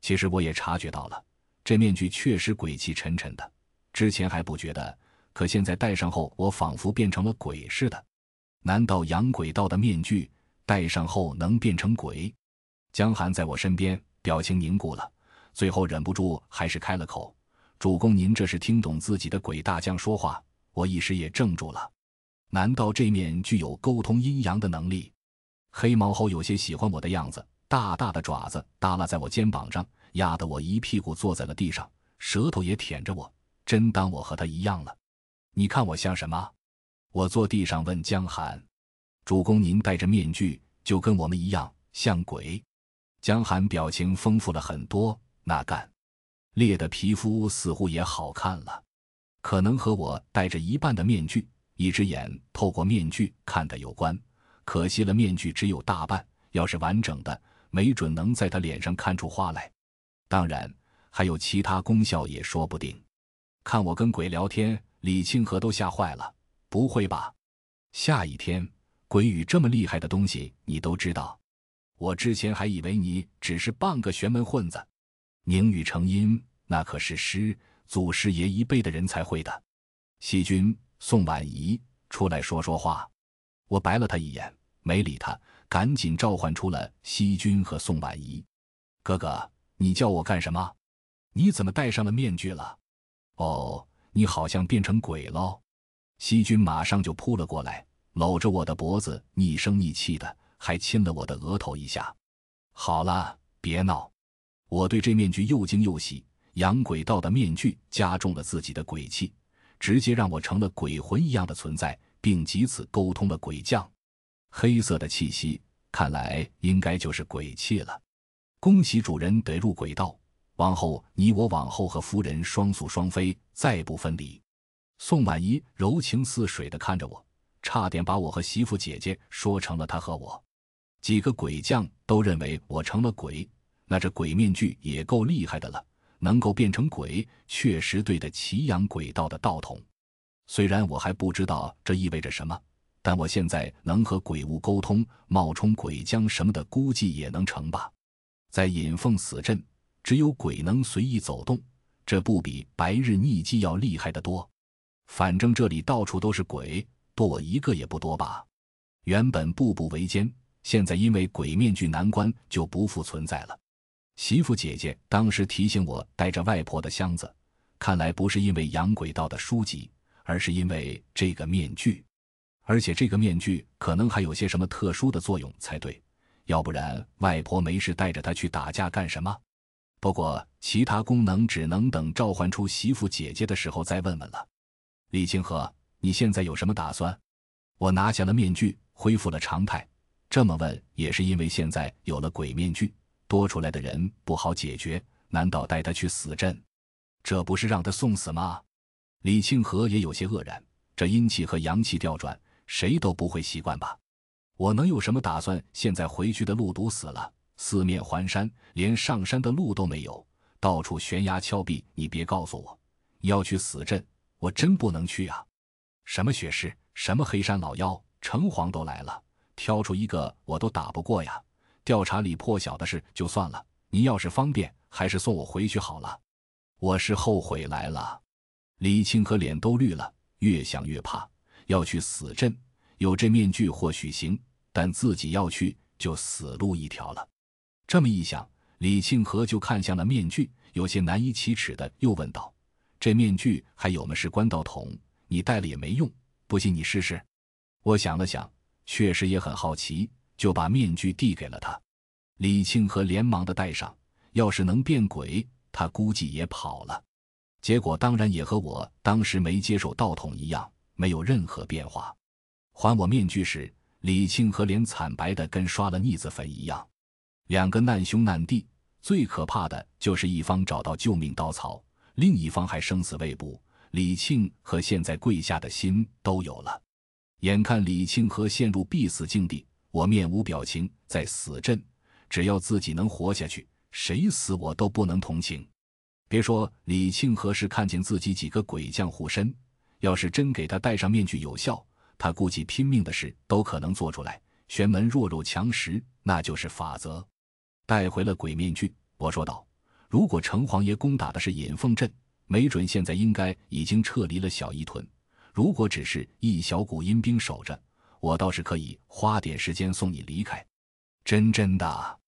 S1: 其实我也察觉到了，这面具确实鬼气沉沉的。之前还不觉得，可现在戴上后，我仿佛变成了鬼似的。难道养鬼道的面具戴上后能变成鬼？江寒在我身边，表情凝固了，最后忍不住还是开了口：“主公，您这是听懂自己的鬼大将说话？”我一时也怔住了。难道这面具有沟通阴阳的能力？黑毛猴有些喜欢我的样子。大大的爪子耷拉在我肩膀上，压得我一屁股坐在了地上，舌头也舔着我，真当我和他一样了？你看我像什么？我坐地上问江寒：“主公，您戴着面具，就跟我们一样像鬼？”江寒表情丰富了很多，那干裂的皮肤似乎也好看了，可能和我戴着一半的面具，一只眼透过面具看的有关。可惜了，面具只有大半，要是完整的。没准能在他脸上看出花来，当然还有其他功效也说不定。看我跟鬼聊天，李清河都吓坏了。不会吧？下一天，鬼语这么厉害的东西你都知道？我之前还以为你只是半个玄门混子。凝语成音，那可是师祖师爷一辈的人才会的。细君、宋婉仪出来说说话。我白了他一眼，没理他。赶紧召唤出了西君和宋婉仪。哥哥，你叫我干什么？你怎么戴上了面具了？哦，你好像变成鬼喽！西君马上就扑了过来，搂着我的脖子，逆声逆气的，还亲了我的额头一下。好了，别闹！我对这面具又惊又喜，养鬼道的面具加重了自己的鬼气，直接让我成了鬼魂一样的存在，并藉此沟通了鬼将。黑色的气息，看来应该就是鬼气了。恭喜主人得入鬼道，往后你我往后和夫人双宿双飞，再不分离。宋婉仪柔情似水的看着我，差点把我和媳妇姐姐说成了她和我。几个鬼将都认为我成了鬼，那这鬼面具也够厉害的了，能够变成鬼，确实对得起养鬼道的道统。虽然我还不知道这意味着什么。但我现在能和鬼物沟通，冒充鬼将什么的，估计也能成吧。在引凤死阵，只有鬼能随意走动，这不比白日匿迹要厉害得多。反正这里到处都是鬼，多我一个也不多吧。原本步步为艰，现在因为鬼面具难关，就不复存在了。媳妇姐姐当时提醒我带着外婆的箱子，看来不是因为养鬼道的书籍，而是因为这个面具。而且这个面具可能还有些什么特殊的作用才对，要不然外婆没事带着它去打架干什么？不过其他功能只能等召唤出媳妇姐姐的时候再问问了。李清河，你现在有什么打算？我拿下了面具，恢复了常态。这么问也是因为现在有了鬼面具，多出来的人不好解决。难道带他去死阵？这不是让他送死吗？李清河也有些愕然，这阴气和阳气调转。谁都不会习惯吧？我能有什么打算？现在回去的路堵死了，四面环山，连上山的路都没有，到处悬崖峭壁。你别告诉我，你要去死阵，我真不能去啊！什么血尸，什么黑山老妖，城隍都来了，挑出一个我都打不过呀！调查李破晓的事就算了，您要是方便，还是送我回去好了。我是后悔来了。李庆和脸都绿了，越想越怕。要去死镇，有这面具或许行，但自己要去就死路一条了。这么一想，李庆和就看向了面具，有些难以启齿的又问道：“这面具还有么是关道筒？你戴了也没用，不信你试试。”我想了想，确实也很好奇，就把面具递给了他。李庆和连忙的戴上。要是能变鬼，他估计也跑了。结果当然也和我当时没接受道统一样，没有任何变化。还我面具时，李庆和脸惨白的跟刷了腻子粉一样。两个难兄难弟，最可怕的就是一方找到救命稻草，另一方还生死未卜。李庆和现在跪下的心都有了。眼看李庆和陷入必死境地，我面无表情，在死阵，只要自己能活下去。谁死我都不能同情，别说李庆和是看见自己几个鬼将护身，要是真给他戴上面具有效，他估计拼命的事都可能做出来。玄门弱肉强食，那就是法则。带回了鬼面具，我说道：“如果城隍爷攻打的是引凤镇，没准现在应该已经撤离了小伊屯。如果只是一小股阴兵守着，我倒是可以花点时间送你离开。”真真的。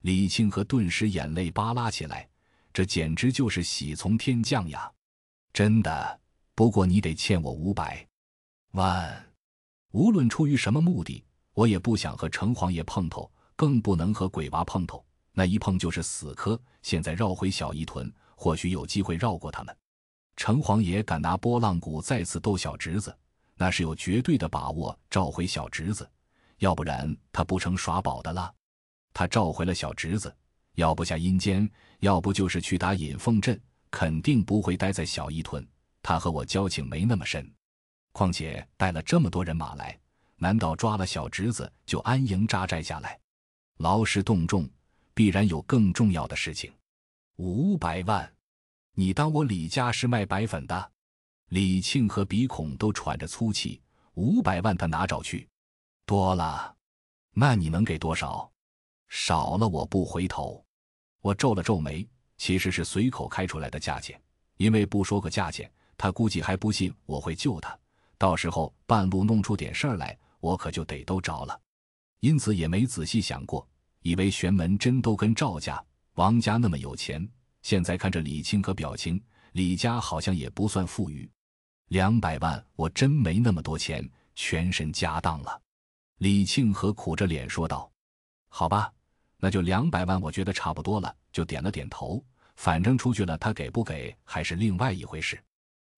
S1: 李庆和顿时眼泪巴拉起来，这简直就是喜从天降呀！真的，不过你得欠我五百万。无论出于什么目的，我也不想和城隍爷碰头，更不能和鬼娃碰头。那一碰就是死磕。现在绕回小伊屯，或许有机会绕过他们。城隍爷敢拿拨浪鼓再次逗小侄子，那是有绝对的把握召回小侄子，要不然他不成耍宝的了。他召回了小侄子，要不下阴间，要不就是去打引凤镇，肯定不会待在小伊屯。他和我交情没那么深，况且带了这么多人马来，难道抓了小侄子就安营扎寨下来？劳师动众，必然有更重要的事情。五百万，你当我李家是卖白粉的？李庆和鼻孔都喘着粗气。五百万他哪找去？多了，那你能给多少？少了我不回头，我皱了皱眉，其实是随口开出来的价钱，因为不说个价钱，他估计还不信我会救他，到时候半路弄出点事儿来，我可就得都着了，因此也没仔细想过，以为玄门真都跟赵家、王家那么有钱。现在看着李清和表情，李家好像也不算富裕，两百万我真没那么多钱，全身家当了。李庆和苦着脸说道：“好吧。”那就两百万，我觉得差不多了，就点了点头。反正出去了，他给不给还是另外一回事。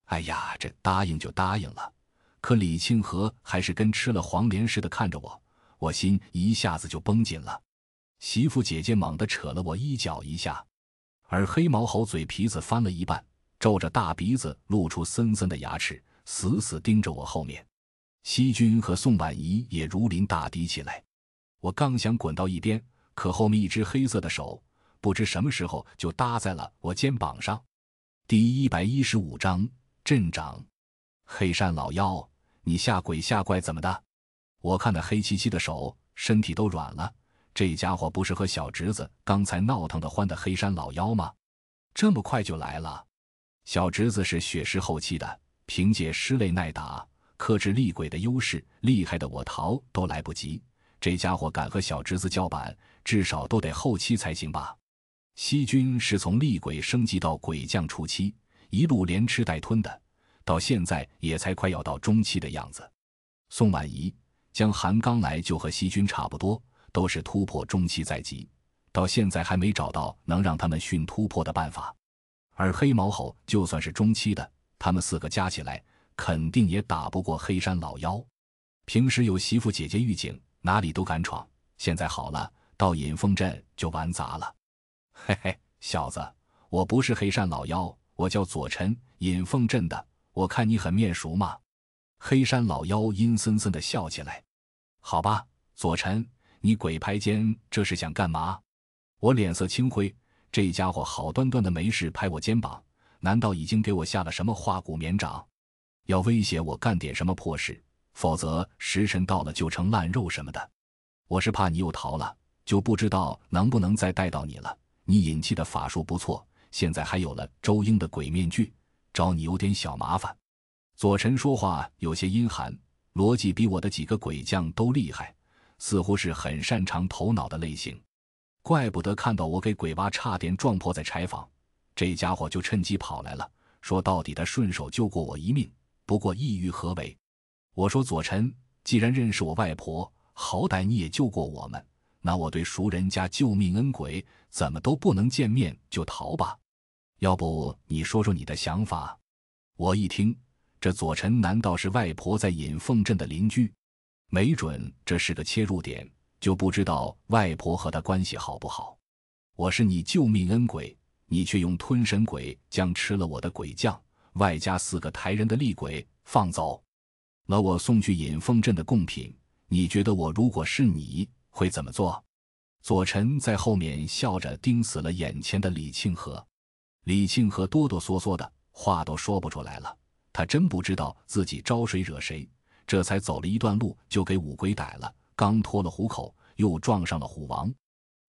S1: 哎呀，这答应就答应了。可李庆和还是跟吃了黄连似的看着我，我心一下子就绷紧了。媳妇姐姐猛地扯了我衣角一下，而黑毛猴嘴皮子翻了一半，皱着大鼻子，露出森森的牙齿，死死盯着我后面。西君和宋婉仪也如临大敌起来，我刚想滚到一边。可后面一只黑色的手，不知什么时候就搭在了我肩膀上。第一百一十五章镇长，黑山老妖，你吓鬼吓怪怎么的？我看那黑漆漆的手，身体都软了。这家伙不是和小侄子刚才闹腾的欢的黑山老妖吗？这么快就来了？小侄子是血尸后期的，凭借尸类耐打、克制厉鬼的优势，厉害的我逃都来不及。这家伙敢和小侄子叫板？至少都得后期才行吧。西军是从厉鬼升级到鬼将初期，一路连吃带吞的，到现在也才快要到中期的样子。宋婉仪、江寒刚来就和西军差不多，都是突破中期在即，到现在还没找到能让他们迅突破的办法。而黑毛猴就算是中期的，他们四个加起来肯定也打不过黑山老妖。平时有媳妇姐姐预警，哪里都敢闯，现在好了。到引凤镇就玩砸了，嘿嘿，小子，我不是黑山老妖，我叫左晨，引凤镇的。我看你很面熟嘛。黑山老妖阴森森的笑起来。好吧，左晨，你鬼拍肩这是想干嘛？我脸色青灰，这家伙好端端的没事拍我肩膀，难道已经给我下了什么化骨绵掌，要威胁我干点什么破事？否则时辰到了就成烂肉什么的。我是怕你又逃了。就不知道能不能再带到你了。你引气的法术不错，现在还有了周英的鬼面具，找你有点小麻烦。左晨说话有些阴寒，逻辑比我的几个鬼将都厉害，似乎是很擅长头脑的类型。怪不得看到我给鬼娃差点撞破在柴房，这家伙就趁机跑来了，说到底他顺手救过我一命，不过意欲何为？我说左臣，既然认识我外婆，好歹你也救过我们。那我对熟人家救命恩鬼，怎么都不能见面就逃吧？要不你说说你的想法？我一听，这左臣难道是外婆在引凤镇的邻居？没准这是个切入点，就不知道外婆和他关系好不好。我是你救命恩鬼，你却用吞神鬼将吃了我的鬼将，外加四个抬人的厉鬼放走了我送去引凤镇的贡品。你觉得我如果是你？会怎么做？左臣在后面笑着盯死了眼前的李庆和。李庆和哆哆嗦嗦的话都说不出来了。他真不知道自己招谁惹谁，这才走了一段路就给五鬼逮了。刚脱了虎口，又撞上了虎王。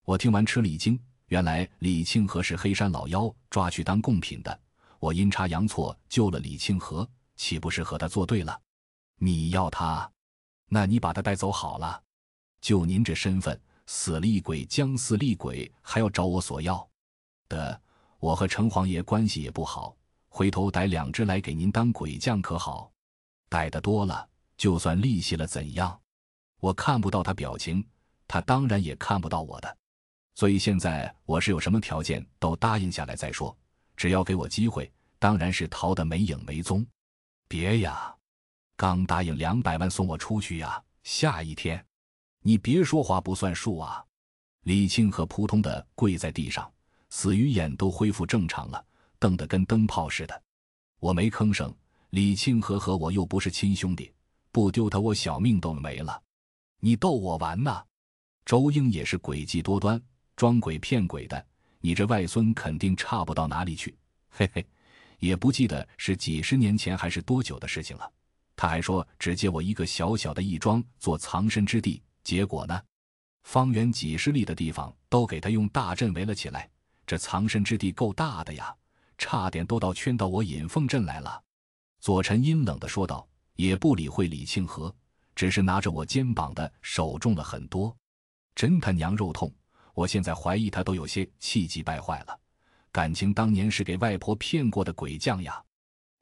S1: 我听完吃了一惊，原来李庆和是黑山老妖抓去当贡品的。我阴差阳错救了李庆和，岂不是和他作对了？你要他，那你把他带走好了。就您这身份，死厉鬼、将死厉鬼还要找我索要？的，我和城隍爷关系也不好，回头逮两只来给您当鬼将可好？逮的多了，就算利息了怎样？我看不到他表情，他当然也看不到我的，所以现在我是有什么条件都答应下来再说，只要给我机会，当然是逃得没影没踪。别呀，刚答应两百万送我出去呀，下一天。你别说话不算数啊！李庆和扑通的跪在地上，死鱼眼都恢复正常了，瞪得跟灯泡似的。我没吭声。李庆和和我又不是亲兄弟，不丢他我小命都没了。你逗我玩呢？周英也是诡计多端，装鬼骗鬼的。你这外孙肯定差不到哪里去。嘿嘿，也不记得是几十年前还是多久的事情了。他还说只借我一个小小的义庄做藏身之地。结果呢？方圆几十里的地方都给他用大阵围了起来。这藏身之地够大的呀，差点都到圈到我引凤镇来了。左臣阴冷的说道，也不理会李庆和，只是拿着我肩膀的手重了很多。真他娘肉痛！我现在怀疑他都有些气急败坏了。感情当年是给外婆骗过的鬼将呀！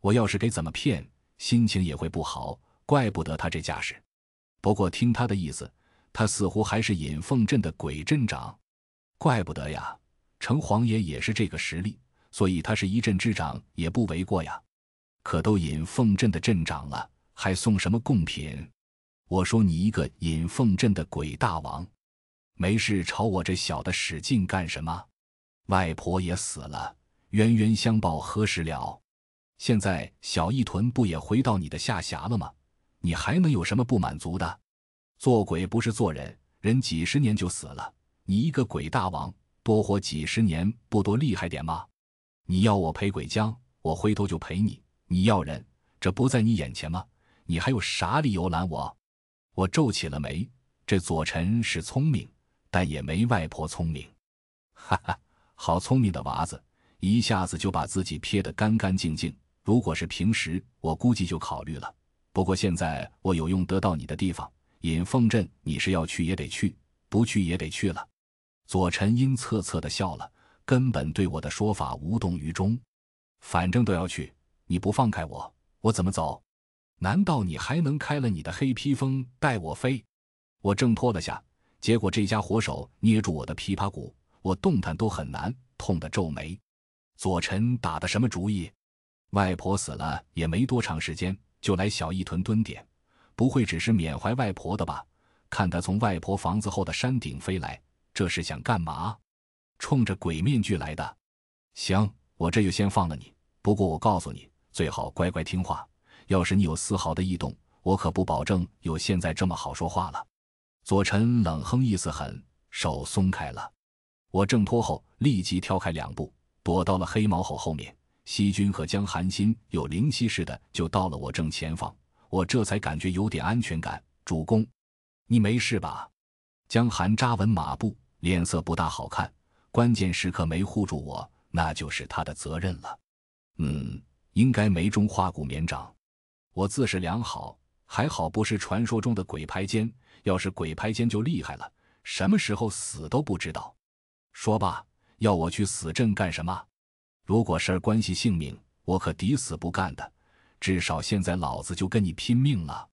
S1: 我要是给怎么骗，心情也会不好。怪不得他这架势。不过听他的意思。他似乎还是引凤镇的鬼镇长，怪不得呀！城隍爷也是这个实力，所以他是一镇之长也不为过呀。可都引凤镇的镇长了，还送什么贡品？我说你一个引凤镇的鬼大王，没事朝我这小的使劲干什么？外婆也死了，冤冤相报何时了？现在小义屯不也回到你的下辖了吗？你还能有什么不满足的？做鬼不是做人，人几十年就死了。你一个鬼大王，多活几十年不多厉害点吗？你要我陪鬼将，我回头就陪你。你要人，这不在你眼前吗？你还有啥理由拦我？我皱起了眉。这左臣是聪明，但也没外婆聪明。哈哈，好聪明的娃子，一下子就把自己撇得干干净净。如果是平时，我估计就考虑了。不过现在我有用得到你的地方。引凤镇，你是要去也得去，不去也得去了。左臣阴恻恻的笑了，根本对我的说法无动于衷。反正都要去，你不放开我，我怎么走？难道你还能开了你的黑披风带我飞？我挣脱了下，结果这家伙手捏住我的琵琶骨，我动弹都很难，痛得皱眉。左臣打的什么主意？外婆死了也没多长时间，就来小义屯蹲点。不会只是缅怀外婆的吧？看他从外婆房子后的山顶飞来，这是想干嘛？冲着鬼面具来的？行，我这就先放了你。不过我告诉你，最好乖乖听话。要是你有丝毫的异动，我可不保证有现在这么好说话了。左晨冷哼，意思狠，手松开了。我挣脱后，立即跳开两步，躲到了黑毛猴后面。西军和江寒心有灵犀似的，就到了我正前方。我这才感觉有点安全感。主公，你没事吧？江寒扎稳马步，脸色不大好看，关键时刻没护住我，那就是他的责任了。嗯，应该没中化骨绵掌。我自是良好，还好不是传说中的鬼拍肩。要是鬼拍肩就厉害了，什么时候死都不知道。说罢，要我去死阵干什么？如果事儿关系性命，我可抵死不干的。至少现在老子就跟你拼命了。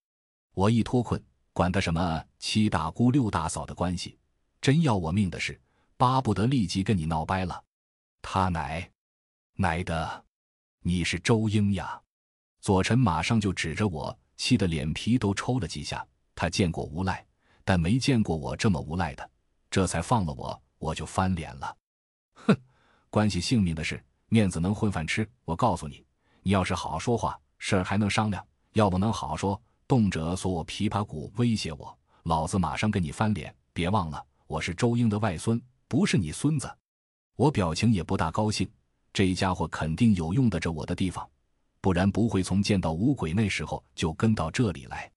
S1: 我一脱困，管他什么七大姑六大嫂的关系，真要我命的事，巴不得立即跟你闹掰了。他奶奶的，你是周英呀！左晨马上就指着我，气得脸皮都抽了几下。他见过无赖，但没见过我这么无赖的，这才放了我。我就翻脸了。哼，关系性命的事，面子能混饭吃。我告诉你，你要是好好说话。事儿还能商量，要不能好好说，动辄锁我琵琶骨，威胁我，老子马上跟你翻脸！别忘了，我是周英的外孙，不是你孙子。我表情也不大高兴，这家伙肯定有用得着我的地方，不然不会从见到五鬼那时候就跟到这里来。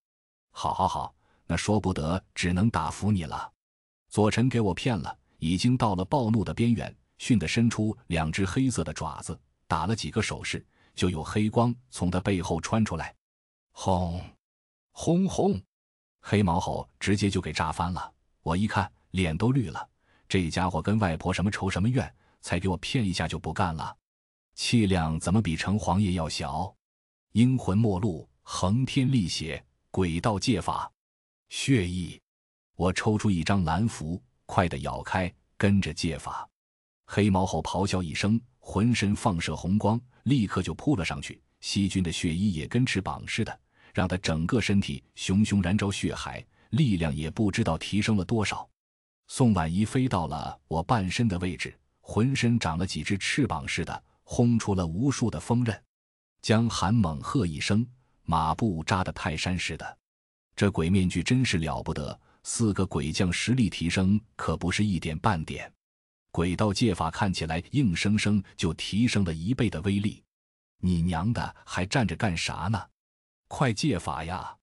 S1: 好好好，那说不得，只能打服你了。左臣给我骗了，已经到了暴怒的边缘，迅的伸出两只黑色的爪子，打了几个手势。就有黑光从他背后穿出来，轰，轰轰，黑毛猴直接就给炸翻了。我一看，脸都绿了。这家伙跟外婆什么仇什么怨，才给我骗一下就不干了。气量怎么比城隍爷要小？阴魂末路，横天立血，鬼道戒法，血意。我抽出一张蓝符，快的咬开，跟着戒法。黑毛猴咆哮一声，浑身放射红光。立刻就扑了上去，细菌的血衣也跟翅膀似的，让他整个身体熊熊燃着血海，力量也不知道提升了多少。宋婉仪飞到了我半身的位置，浑身长了几只翅膀似的，轰出了无数的锋刃。江寒猛喝一声，马步扎的泰山似的。这鬼面具真是了不得，四个鬼将实力提升可不是一点半点。鬼道戒法看起来硬生生就提升了一倍的威力，你娘的还站着干啥呢？快戒法呀！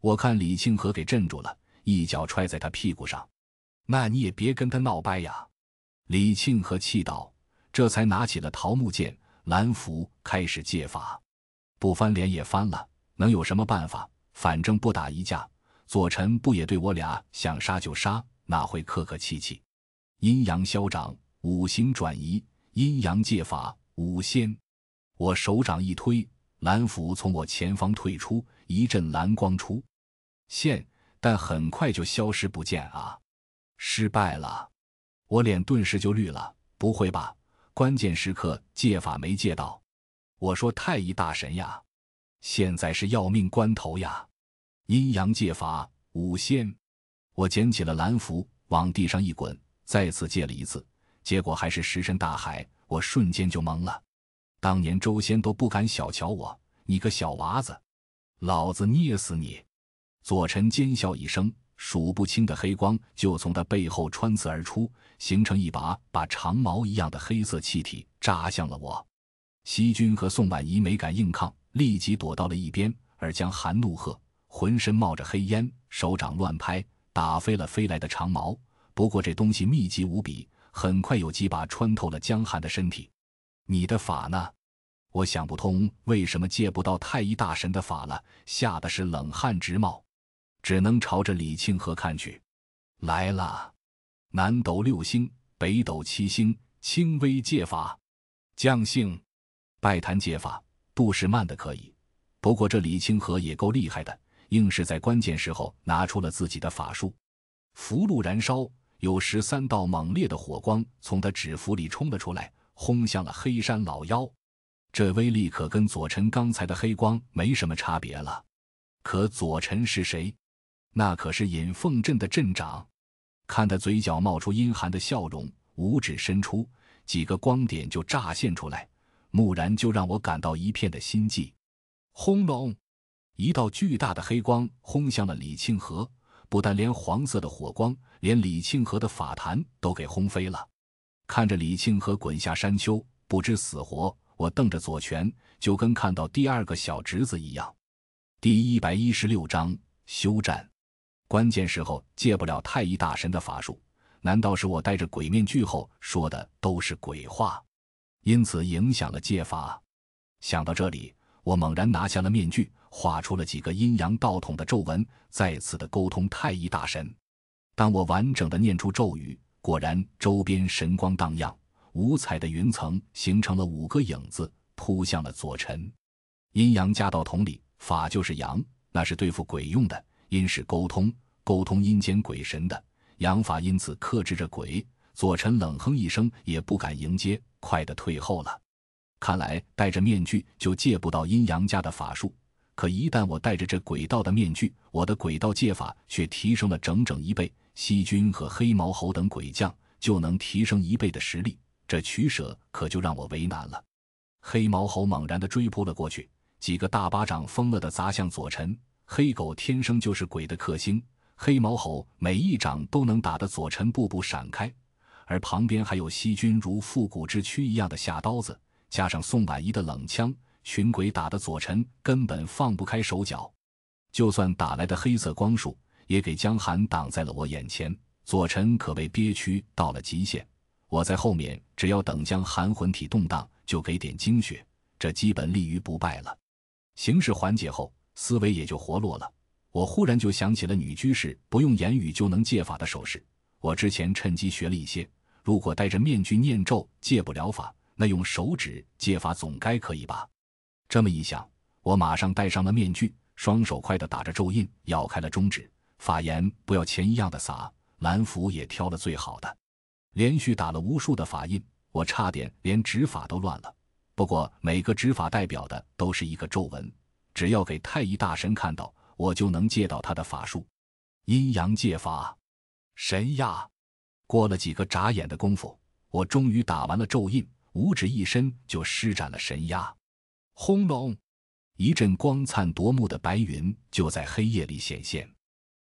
S1: 我看李庆和给镇住了，一脚踹在他屁股上。那你也别跟他闹掰呀！李庆和气道，这才拿起了桃木剑、蓝符，开始戒法。不翻脸也翻了，能有什么办法？反正不打一架，左臣不也对我俩想杀就杀，哪会客客气气？阴阳消长，五行转移，阴阳戒法，五仙。我手掌一推，蓝符从我前方退出，一阵蓝光出现，但很快就消失不见啊！失败了，我脸顿时就绿了。不会吧？关键时刻借法没借到。我说太乙大神呀，现在是要命关头呀！阴阳借法，五仙。我捡起了蓝符，往地上一滚。再次借了一次，结果还是石沉大海。我瞬间就懵了。当年周仙都不敢小瞧我，你个小娃子，老子捏死你！左臣尖笑一声，数不清的黑光就从他背后穿刺而出，形成一把把长矛一样的黑色气体，扎向了我。西军和宋婉仪没敢硬抗，立即躲到了一边。而江寒怒喝，浑身冒着黑烟，手掌乱拍，打飞了飞来的长矛。不过这东西密集无比，很快有几把穿透了江寒的身体。你的法呢？我想不通为什么借不到太医大神的法了，吓得是冷汗直冒，只能朝着李清河看去。来了，南斗六星，北斗七星，轻微戒法，将性，拜坛戒法，杜氏慢的可以。不过这李清河也够厉害的，硬是在关键时候拿出了自己的法术，符箓燃烧。有十三道猛烈的火光从他指符里冲了出来，轰向了黑山老妖。这威力可跟左臣刚才的黑光没什么差别了。可左臣是谁？那可是引凤镇的镇长。看他嘴角冒出阴寒的笑容，五指伸出，几个光点就乍现出来，蓦然就让我感到一片的心悸。轰隆！一道巨大的黑光轰向了李庆和。不但连黄色的火光，连李庆和的法坛都给轰飞了。看着李庆和滚下山丘，不知死活，我瞪着左拳，就跟看到第二个小侄子一样。第一百一十六章休战。关键时候借不了太乙大神的法术，难道是我戴着鬼面具后说的都是鬼话，因此影响了戒法？想到这里，我猛然拿下了面具，画出了几个阴阳道统的咒文，再次的沟通太乙大神。当我完整的念出咒语，果然周边神光荡漾，五彩的云层形成了五个影子，扑向了左臣。阴阳家道统里，法就是阳，那是对付鬼用的；阴是沟通，沟通阴间鬼神的。阳法因此克制着鬼。左臣冷哼一声，也不敢迎接，快的退后了。看来戴着面具就借不到阴阳家的法术。可一旦我戴着这鬼道的面具，我的鬼道借法却提升了整整一倍。西军和黑毛猴等鬼将就能提升一倍的实力，这取舍可就让我为难了。黑毛猴猛然的追扑了过去，几个大巴掌疯了的砸向左臣。黑狗天生就是鬼的克星。黑毛猴每一掌都能打得左臣步步闪开，而旁边还有西军如复古之躯一样的下刀子，加上宋婉仪的冷枪，群鬼打得左臣根本放不开手脚。就算打来的黑色光束，也给江寒挡在了我眼前。左臣可谓憋屈到了极限，我在后面只要等江寒魂体动荡，就给点精血，这基本立于不败了。形势缓解后，思维也就活络了。我忽然就想起了女居士不用言语就能戒法的手势，我之前趁机学了一些。如果戴着面具念咒戒不了法，那用手指戒法总该可以吧？这么一想，我马上戴上了面具，双手快地打着咒印，咬开了中指，法言不要钱一样的撒。蓝符也挑了最好的，连续打了无数的法印，我差点连指法都乱了。不过每个指法代表的都是一个咒文，只要给太乙大神看到。我就能借到他的法术，阴阳借法，神压。过了几个眨眼的功夫，我终于打完了咒印，五指一伸就施展了神压。轰隆，一阵光灿夺目的白云就在黑夜里显现。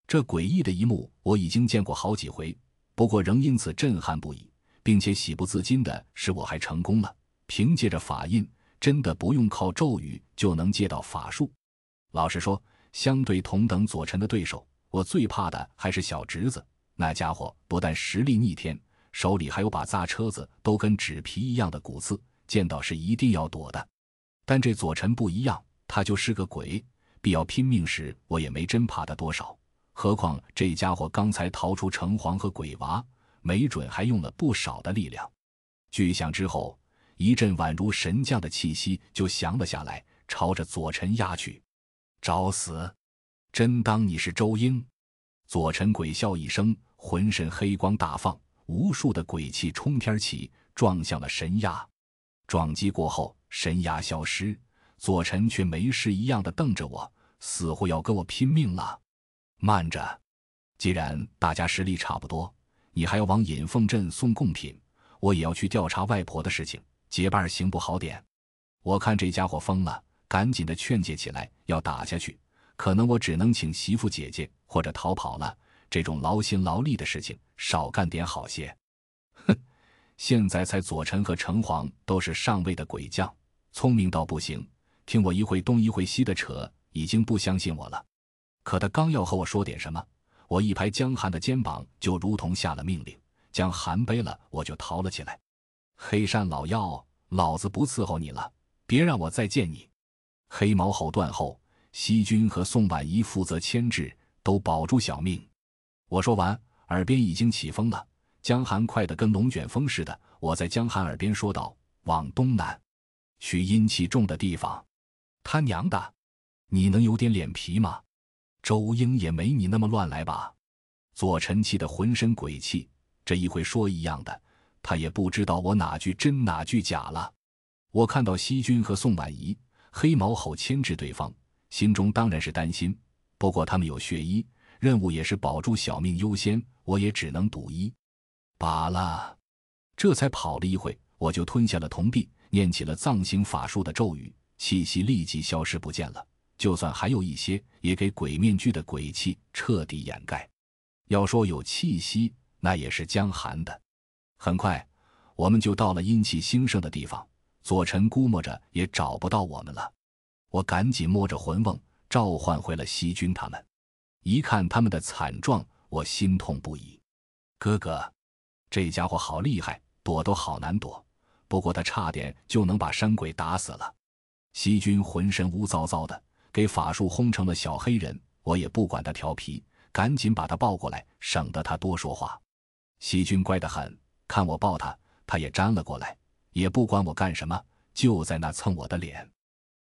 S1: 这诡异的一幕我已经见过好几回，不过仍因此震撼不已，并且喜不自禁的是，我还成功了。凭借着法印，真的不用靠咒语就能借到法术。老实说。相对同等左臣的对手，我最怕的还是小侄子。那家伙不但实力逆天，手里还有把砸车子都跟纸皮一样的骨刺，见到是一定要躲的。但这左臣不一样，他就是个鬼，必要拼命时，我也没真怕他多少。何况这家伙刚才逃出城隍和鬼娃，没准还用了不少的力量。巨响之后，一阵宛如神将的气息就降了下来，朝着左臣压去。找死！真当你是周英？左臣鬼笑一声，浑身黑光大放，无数的鬼气冲天起，撞向了神鸦。撞击过后，神鸦消失，左臣却没事一样的瞪着我，似乎要跟我拼命了。慢着，既然大家实力差不多，你还要往引凤镇送贡品，我也要去调查外婆的事情，结伴行不好点。我看这家伙疯了。赶紧的劝诫起来，要打下去，可能我只能请媳妇姐姐或者逃跑了。这种劳心劳力的事情，少干点好些。哼，现在才左臣和城隍都是上位的鬼将，聪明到不行。听我一会东一会西的扯，已经不相信我了。可他刚要和我说点什么，我一拍江寒的肩膀，就如同下了命令，将寒背了，我就逃了起来。黑山老妖，老子不伺候你了，别让我再见你。黑毛吼断后，西军和宋婉仪负责牵制，都保住小命。我说完，耳边已经起风了。江寒快得跟龙卷风似的。我在江寒耳边说道：“往东南，去阴气重的地方。”他娘的，你能有点脸皮吗？周英也没你那么乱来吧？左臣气得浑身鬼气。这一回说一样的，他也不知道我哪句真哪句假了。我看到西军和宋婉仪。黑毛猴牵制对方，心中当然是担心。不过他们有血衣，任务也是保住小命优先，我也只能赌一把了。这才跑了一会，我就吞下了铜币，念起了藏形法术的咒语，气息立即消失不见了。就算还有一些，也给鬼面具的鬼气彻底掩盖。要说有气息，那也是江寒的。很快，我们就到了阴气兴盛的地方。左臣估摸着也找不到我们了，我赶紧摸着魂瓮召唤回了西军他们。一看他们的惨状，我心痛不已。哥哥，这家伙好厉害，躲都好难躲。不过他差点就能把山鬼打死了。西君浑身污糟糟的，给法术轰成了小黑人。我也不管他调皮，赶紧把他抱过来，省得他多说话。西君乖得很，看我抱他，他也粘了过来，也不管我干什么，就在那蹭我的脸。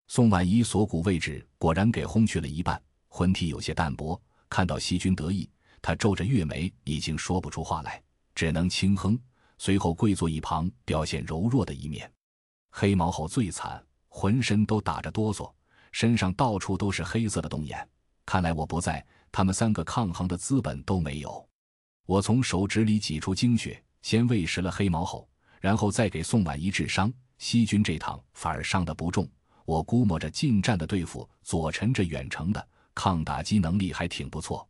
S1: 宋婉仪锁骨位置果然给轰去了一半，魂体有些淡薄。看到西君得意，他皱着月眉，已经说不出话来，只能轻哼。随后跪坐一旁，表现柔弱的一面。黑毛猴最惨，浑身都打着哆嗦，身上到处都是黑色的洞眼。看来我不在，他们三个抗衡的资本都没有。我从手指里挤出精血，先喂食了黑毛猴，然后再给宋婉仪治伤。西军这趟反而伤得不重，我估摸着近战的对付左臣这远程的抗打击能力还挺不错。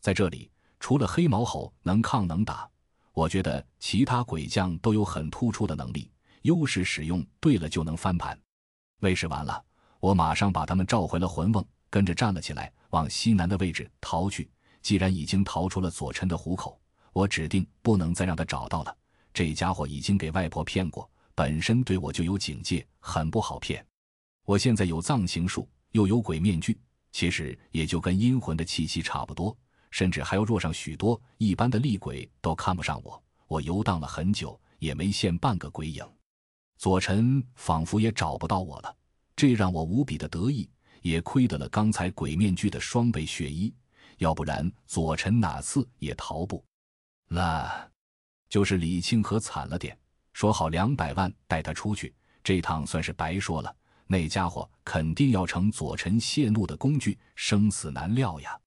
S1: 在这里，除了黑毛猴能抗能打，我觉得其他鬼将都有很突出的能力，优势使用对了就能翻盘。喂食完了，我马上把他们召回了魂瓮。跟着站了起来，往西南的位置逃去。既然已经逃出了左臣的虎口，我指定不能再让他找到了。这家伙已经给外婆骗过，本身对我就有警戒，很不好骗。我现在有藏形术，又有鬼面具，其实也就跟阴魂的气息差不多，甚至还要弱上许多。一般的厉鬼都看不上我。我游荡了很久，也没现半个鬼影。左臣仿佛也找不到我了，这让我无比的得意。也亏得了刚才鬼面具的双倍血衣，要不然左臣哪次也逃不了。就是李庆和惨了点，说好两百万带他出去，这趟算是白说了。那家伙肯定要成左臣泄怒的工具，生死难料呀。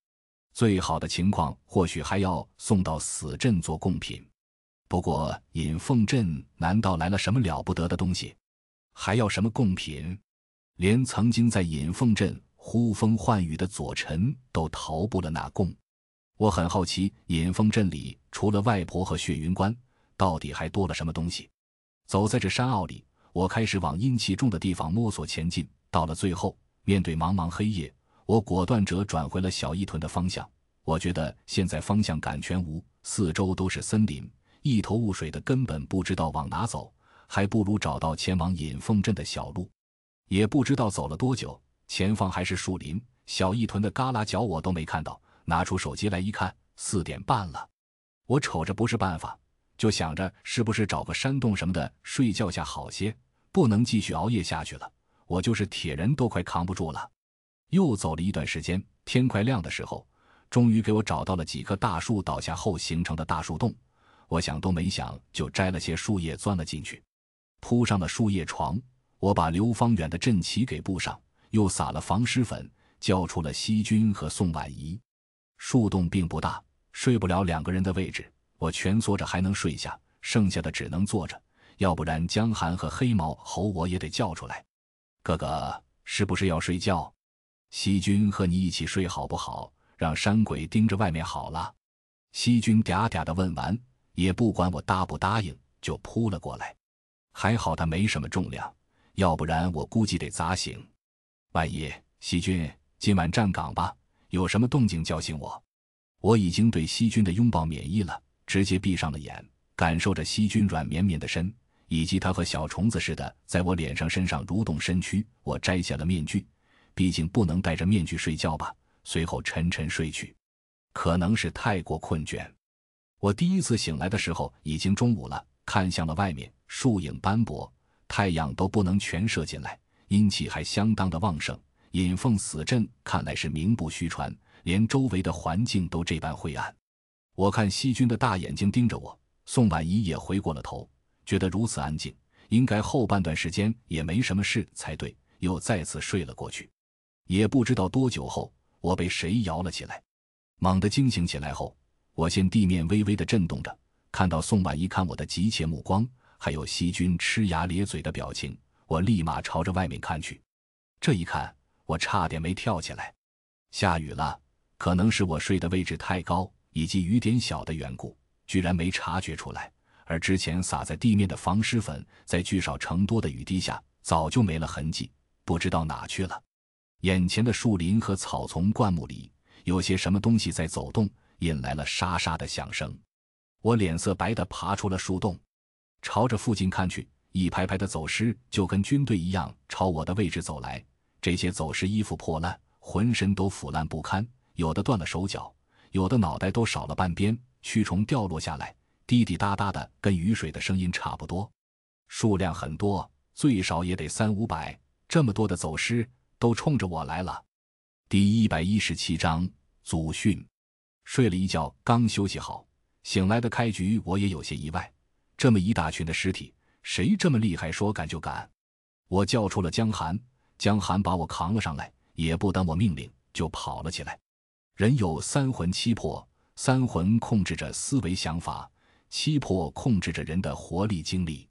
S1: 最好的情况或许还要送到死镇做贡品。不过引凤镇难道来了什么了不得的东西？还要什么贡品？连曾经在引凤镇呼风唤雨的左臣都逃不了那贡，我很好奇，引凤镇里除了外婆和血云关，到底还多了什么东西？走在这山坳里，我开始往阴气重的地方摸索前进。到了最后，面对茫茫黑夜，我果断折转回了小义屯的方向。我觉得现在方向感全无，四周都是森林，一头雾水的，根本不知道往哪走，还不如找到前往引凤镇的小路。也不知道走了多久，前方还是树林，小一屯的旮旯角我都没看到。拿出手机来一看，四点半了。我瞅着不是办法，就想着是不是找个山洞什么的睡觉下好些，不能继续熬夜下去了。我就是铁人都快扛不住了。又走了一段时间，天快亮的时候，终于给我找到了几棵大树倒下后形成的大树洞。我想都没想就摘了些树叶钻了进去，铺上了树叶床。我把刘方远的阵旗给布上，又撒了防尸粉，叫出了西军和宋婉仪。树洞并不大，睡不了两个人的位置，我蜷缩着还能睡下，剩下的只能坐着，要不然江寒和黑毛猴我也得叫出来。哥哥，是不是要睡觉？西军和你一起睡好不好？让山鬼盯着外面好了。西军嗲嗲的问完，也不管我答不答应，就扑了过来。还好他没什么重量。要不然我估计得砸醒。万一西军今晚站岗吧，有什么动静叫醒我。我已经对西军的拥抱免疫了，直接闭上了眼，感受着西军软绵绵的身，以及他和小虫子似的在我脸上、身上蠕动身躯。我摘下了面具，毕竟不能戴着面具睡觉吧。随后沉沉睡去，可能是太过困倦。我第一次醒来的时候已经中午了，看向了外面，树影斑驳。太阳都不能全射进来，阴气还相当的旺盛。引凤死阵看来是名不虚传，连周围的环境都这般灰暗。我看西军的大眼睛盯着我，宋婉仪也回过了头，觉得如此安静，应该后半段时间也没什么事才对，又再次睡了过去。也不知道多久后，我被谁摇了起来，猛地惊醒起来后，我见地面微微的震动着，看到宋婉仪看我的急切目光。还有西军呲牙咧嘴的表情，我立马朝着外面看去。这一看，我差点没跳起来。下雨了，可能是我睡的位置太高，以及雨点小的缘故，居然没察觉出来。而之前撒在地面的防湿粉，在聚少成多的雨滴下，早就没了痕迹，不知道哪去了。眼前的树林和草丛灌木里，有些什么东西在走动，引来了沙沙的响声。我脸色白的爬出了树洞，朝着附近看去，一排排的走尸就跟军队一样朝我的位置走来。这些走尸衣服破烂，浑身都腐烂不堪，有的断了手脚，有的脑袋都少了半边，蛆虫掉落下来，滴滴答答的，跟雨水的声音差不多。数量很多，最少也得三五百。这么多的走尸都冲着我来了。第一百一十七章祖训。睡了一觉，刚休息好，醒来的开局我也有些意外。这么一大群的尸体，谁这么厉害？说赶就赶。我叫出了江寒。江寒把我扛了上来，也不等我命令，就跑了起来。人有三魂七魄，三魂控制着思维想法，七魄控制着人的活力精力。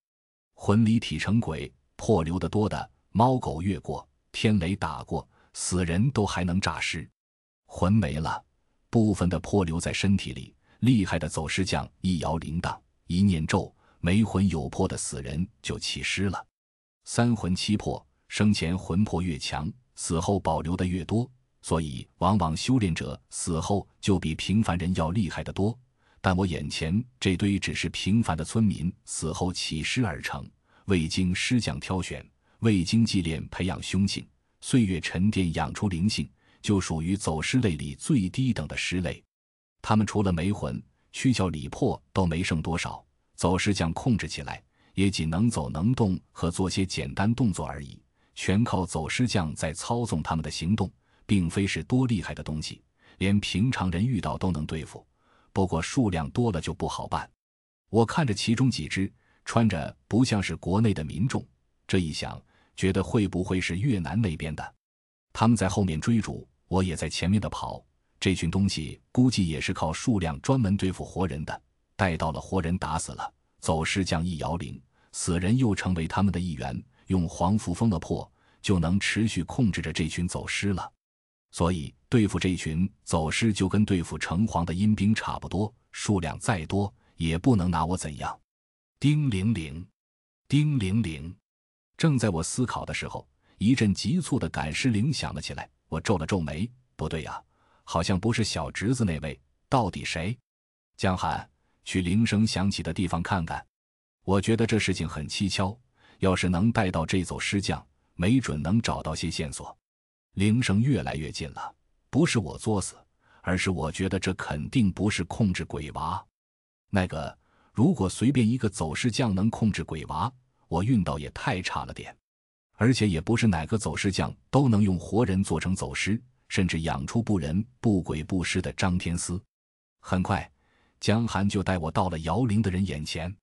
S1: 魂离体成鬼，魄流得多的，猫狗越过，天雷打过，死人都还能诈尸。魂没了，部分的魄留在身体里。厉害的走尸匠一摇铃铛，一念咒，没魂有魄的死人就起尸了。三魂七魄。生前魂魄越强，死后保留的越多，所以往往修炼者死后就比平凡人要厉害得多。但我眼前这堆只是平凡的村民死后起尸而成，未经师匠挑选，未经祭炼培养凶性，岁月沉淀养出灵性，就属于走尸类里最低等的尸类。他们除了没魂，躯壳里魄都没剩多少，走尸匠控制起来也仅能走能动和做些简单动作而已。全靠走尸匠在操纵他们的行动，并非是多厉害的东西，连平常人遇到都能对付。不过数量多了就不好办。我看着其中几只穿着不像是国内的民众，这一想，觉得会不会是越南那边的？他们在后面追逐，我也在前面的跑。这群东西估计也是靠数量专门对付活人的。待到了活人打死了，走尸匠一摇铃，死人又成为他们的一员。用黄符封了魄，就能持续控制着这群走尸了。所以对付这群走尸，就跟对付城隍的阴兵差不多，数量再多也不能拿我怎样。叮铃铃，叮铃铃。正在我思考的时候，一阵急促的赶尸铃响了起来。我皱了皱眉，不对呀，好像不是小侄子那位，到底谁？江寒，去铃声响起的地方看看。我觉得这事情很蹊跷。要是能带到这走尸匠，没准能找到些线索。铃声越来越近了，不是我作死，而是我觉得这肯定不是控制鬼娃。那个，如果随便一个走尸匠能控制鬼娃，我运道也太差了点。而且也不是哪个走尸匠都能用活人做成走尸，甚至养出不人不鬼不尸的张天师。很快，江寒就带我到了摇铃的人眼前。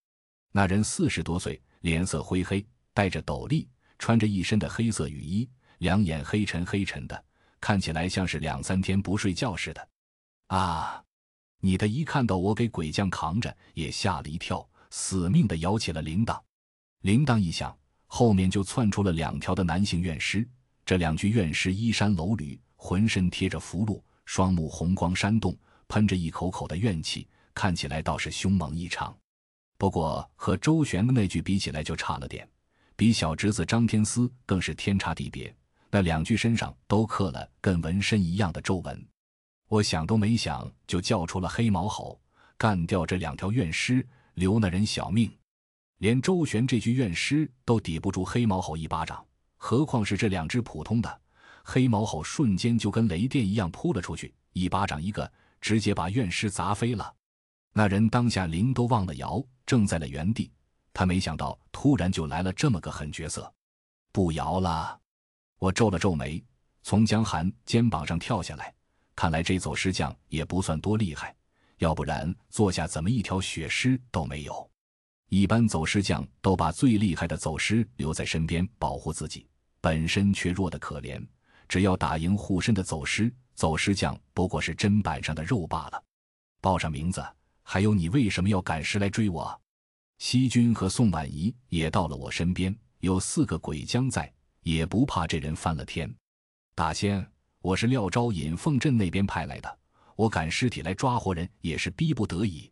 S1: 那人四十多岁。脸色灰黑，戴着斗笠，穿着一身的黑色雨衣，两眼黑沉黑沉的，看起来像是两三天不睡觉似的。啊！你的一看到我给鬼将扛着，也吓了一跳，死命的摇起了铃铛。铃铛一响，后面就窜出了两条的男性怨尸。这两具怨尸衣衫褴褛，浑身贴着符箓，双目红光闪动，喷着一口口的怨气，看起来倒是凶猛异常。不过和周旋的那句比起来就差了点，比小侄子张天思更是天差地别。那两具身上都刻了跟纹身一样的皱纹，我想都没想就叫出了黑毛吼，干掉这两条怨尸，留那人小命。连周旋这具怨尸都抵不住黑毛吼一巴掌，何况是这两只普通的？黑毛吼瞬间就跟雷电一样扑了出去，一巴掌一个，直接把怨尸砸飞了。那人当下灵都忘了摇。正在了原地，他没想到突然就来了这么个狠角色，不摇了。我皱了皱眉，从江寒肩膀上跳下来。看来这走尸匠也不算多厉害，要不然坐下怎么一条血尸都没有？一般走尸匠都把最厉害的走尸留在身边保护自己，本身却弱得可怜。只要打赢护身的走尸，走尸匠不过是砧板上的肉罢了。报上名字。还有，你为什么要赶尸来追我？西军和宋婉仪也到了我身边，有四个鬼将在，也不怕这人翻了天。大仙，我是廖昭引凤镇那边派来的，我赶尸体来抓活人也是逼不得已。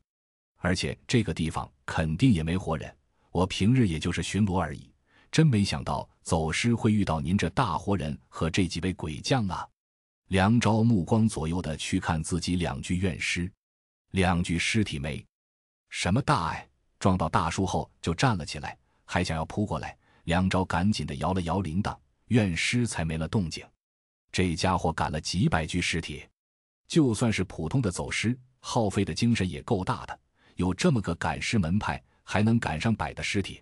S1: 而且这个地方肯定也没活人，我平日也就是巡逻而已。真没想到走尸会遇到您这大活人和这几位鬼将啊！梁昭目光左右的去看自己两具怨尸。两具尸体没，什么大碍？撞到大树后就站了起来，还想要扑过来。梁昭赶紧的摇了摇铃铛，院尸才没了动静。这家伙赶了几百具尸体，就算是普通的走尸，耗费的精神也够大的。有这么个赶尸门派，还能赶上百的尸体，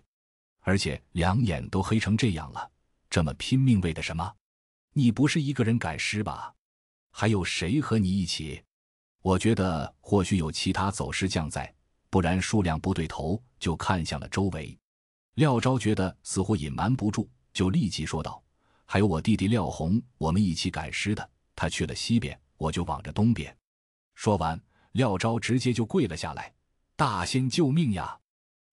S1: 而且两眼都黑成这样了，这么拼命为的什么？你不是一个人赶尸吧？还有谁和你一起？我觉得或许有其他走尸匠在，不然数量不对头，就看向了周围。廖昭觉得似乎隐瞒不住，就立即说道：“还有我弟弟廖红，我们一起赶尸的。他去了西边，我就往着东边。”说完，廖昭直接就跪了下来：“大仙救命呀！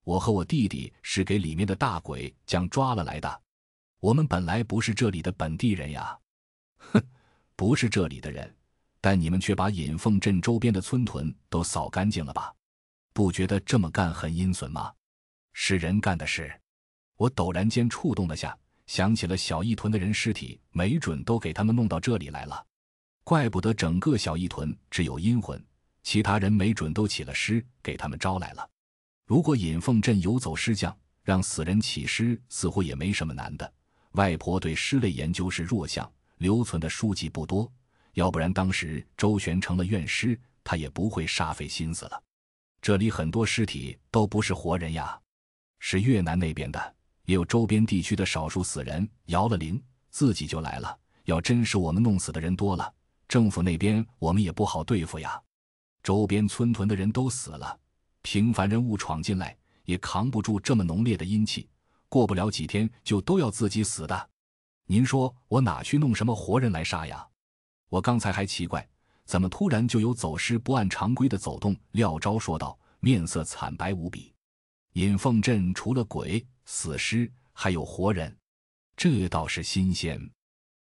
S1: 我和我弟弟是给里面的大鬼将抓了来的。”我们本来不是这里的本地人呀，哼，不是这里的人，但你们却把引凤镇周边的村屯都扫干净了吧？不觉得这么干很阴损吗？是人干的事。我陡然间触动了下，想起了小义屯的人尸体，没准都给他们弄到这里来了。怪不得整个小义屯只有阴魂，其他人没准都起了尸，给他们招来了。如果引凤镇游走尸匠让死人起尸，似乎也没什么难的。外婆对尸类研究是弱项，留存的书籍不多。要不然当时周旋成了怨尸，他也不会煞费心思了。这里很多尸体都不是活人呀，是越南那边的，也有周边地区的少数死人摇了铃，自己就来了。要真是我们弄死的人多了，政府那边我们也不好对付呀。周边村屯的人都死了，平凡人物闯进来也扛不住这么浓烈的阴气。过不了几天就都要自己死的，您说我哪去弄什么活人来杀呀？我刚才还奇怪，怎么突然就有走尸不按常规的走动？廖昭说道，面色惨白无比。引凤镇除了鬼、死尸，还有活人，这倒是新鲜。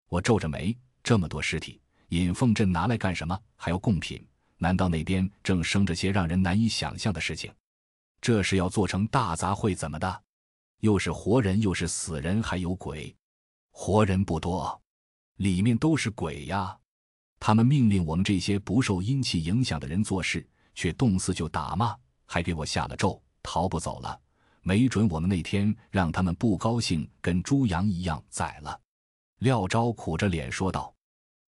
S1: 我皱着眉，这么多尸体，引凤镇拿来干什么？还要贡品？难道那边正生着些让人难以想象的事情？这是要做成大杂烩怎么的？又是活人，又是死人，还有鬼。活人不多，里面都是鬼呀！他们命令我们这些不受阴气影响的人做事，却动四就打骂，还给我下了咒，逃不走了。没准我们那天让他们不高兴，跟猪羊一样宰了。廖昭苦着脸说道：“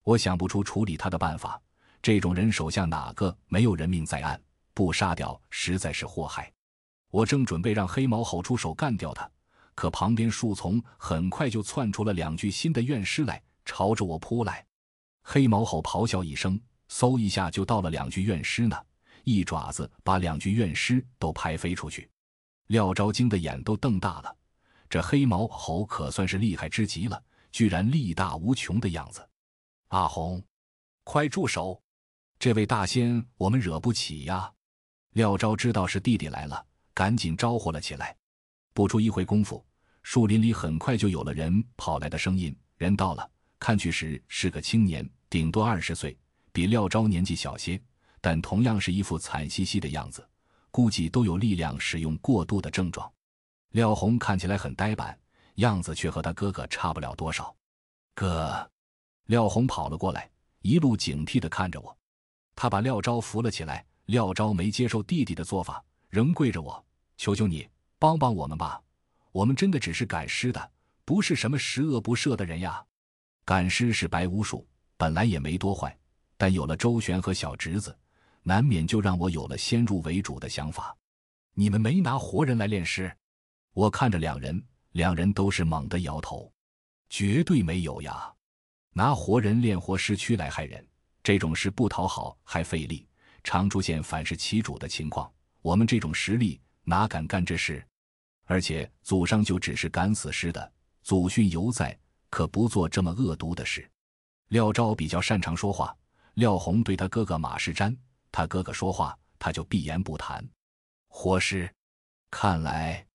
S1: 我想不出处理他的办法。这种人手下哪个没有人命在案？不杀掉，实在是祸害。”我正准备让黑毛吼出手干掉他，可旁边树丛很快就窜出了两具新的怨尸来，朝着我扑来。黑毛猴咆哮一声，嗖一下就到了两具怨尸那，一爪子把两具怨尸都拍飞出去。廖昭惊的眼都瞪大了，这黑毛猴可算是厉害之极了，居然力大无穷的样子。阿红，快住手！这位大仙，我们惹不起呀！廖昭知道是弟弟来了。赶紧招呼了起来。不出一会功夫，树林里很快就有了人跑来的声音。人到了，看去时是个青年，顶多二十岁，比廖昭年纪小些，但同样是一副惨兮兮的样子，估计都有力量使用过度的症状。廖红看起来很呆板，样子却和他哥哥差不了多少。哥，廖红跑了过来，一路警惕地看着我。他把廖昭扶了起来。廖昭没接受弟弟的做法。仍跪着，我求求你帮帮我们吧！我们真的只是赶尸的，不是什么十恶不赦的人呀。赶尸是白巫术，本来也没多坏，但有了周旋和小侄子，难免就让我有了先入为主的想法。你们没拿活人来练尸？我看着两人，两人都是猛地摇头，绝对没有呀！拿活人练活尸躯来害人，这种事不讨好还费力，常出现反噬其主的情况。我们这种实力哪敢干这事？而且祖上就只是赶死尸的，祖训犹在，可不做这么恶毒的事。廖昭比较擅长说话，廖红对他哥哥马世瞻，他哥哥说话他就闭言不谈。活尸，看来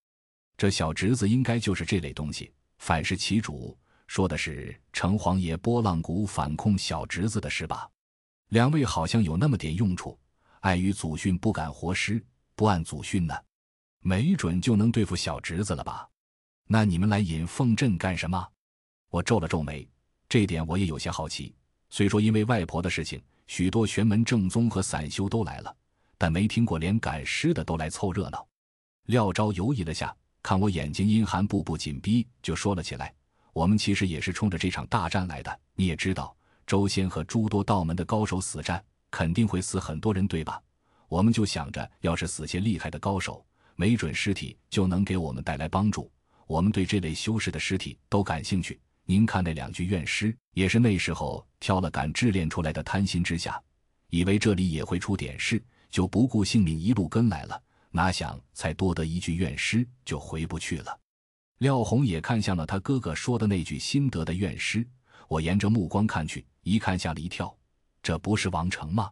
S1: 这小侄子应该就是这类东西，反噬其主。说的是城隍爷拨浪鼓反控小侄子的事吧？两位好像有那么点用处，碍于祖训不敢活尸。不按祖训呢，没准就能对付小侄子了吧？那你们来引凤镇干什么？我皱了皱眉，这点我也有些好奇。虽说因为外婆的事情，许多玄门正宗和散修都来了，但没听过连赶尸的都来凑热闹。廖昭犹豫了下，看我眼睛阴寒，步步紧逼，就说了起来：“我们其实也是冲着这场大战来的。你也知道，周仙和诸多道门的高手死战，肯定会死很多人，对吧？我们就想着，要是死些厉害的高手，没准尸体就能给我们带来帮助。我们对这类修士的尸体都感兴趣。您看那两具怨尸，也是那时候挑了敢制炼出来的。贪心之下，以为这里也会出点事，就不顾性命一路跟来了。”哪想才多得一句怨诗，就回不去了。廖红也看向了他哥哥说的那句心得的怨诗。我沿着目光看去，一看吓了一跳，这不是王成吗？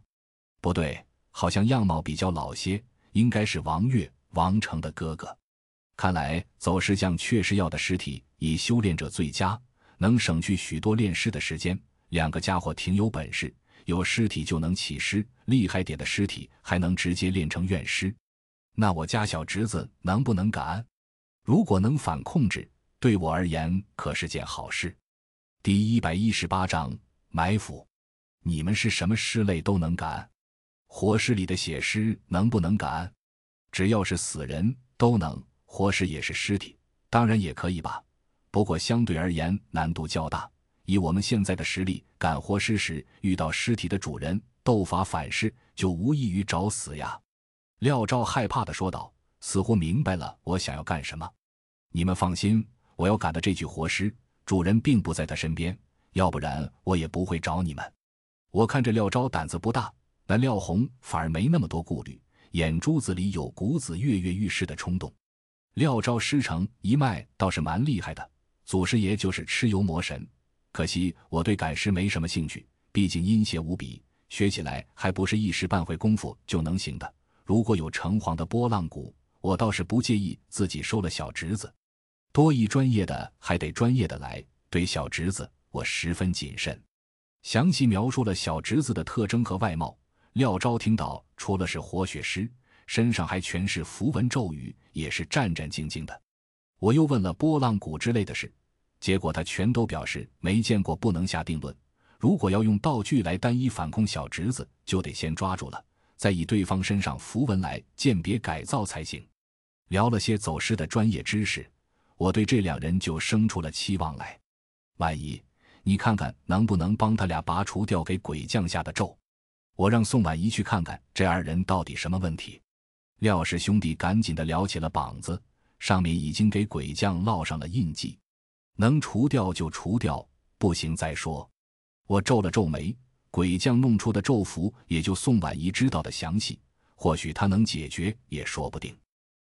S1: 不对，好像样貌比较老些，应该是王月，王成的哥哥。看来走尸匠确实要的尸体以修炼者最佳，能省去许多炼尸的时间。两个家伙挺有本事，有尸体就能起尸，厉害点的尸体还能直接炼成怨尸。那我家小侄子能不能敢？如果能反控制，对我而言可是件好事。第一百一十八章埋伏。你们是什么尸类都能干？活尸里的血尸能不能干？只要是死人都能。活尸也是尸体，当然也可以吧。不过相对而言难度较大。以我们现在的实力，赶活尸时遇到尸体的主人斗法反噬，就无异于找死呀。廖昭害怕的说道，似乎明白了我想要干什么。你们放心，我要赶的这具活尸，主人并不在他身边，要不然我也不会找你们。我看这廖昭胆子不大，但廖红反而没那么多顾虑，眼珠子里有股子跃跃欲试的冲动。廖昭师承一脉倒是蛮厉害的，祖师爷就是蚩尤魔神。可惜我对赶尸没什么兴趣，毕竟阴邪无比，学起来还不是一时半会功夫就能行的。如果有城隍的拨浪鼓，我倒是不介意自己收了小侄子。多一专业的，还得专业的来。对小侄子，我十分谨慎。详细描述了小侄子的特征和外貌。廖昭听到，除了是活血师，身上还全是符文咒语，也是战战兢兢的。我又问了拨浪鼓之类的事，结果他全都表示没见过，不能下定论。如果要用道具来单一反控小侄子，就得先抓住了。再以对方身上符文来鉴别改造才行。聊了些走失的专业知识，我对这两人就生出了期望来。万一你看看能不能帮他俩拔除掉给鬼将下的咒？我让宋婉仪去看看这二人到底什么问题。廖氏兄弟赶紧的撩起了膀子，上面已经给鬼将烙上了印记，能除掉就除掉，不行再说。我皱了皱眉。鬼将弄出的咒符，也就宋婉仪知道的详细，或许他能解决也说不定。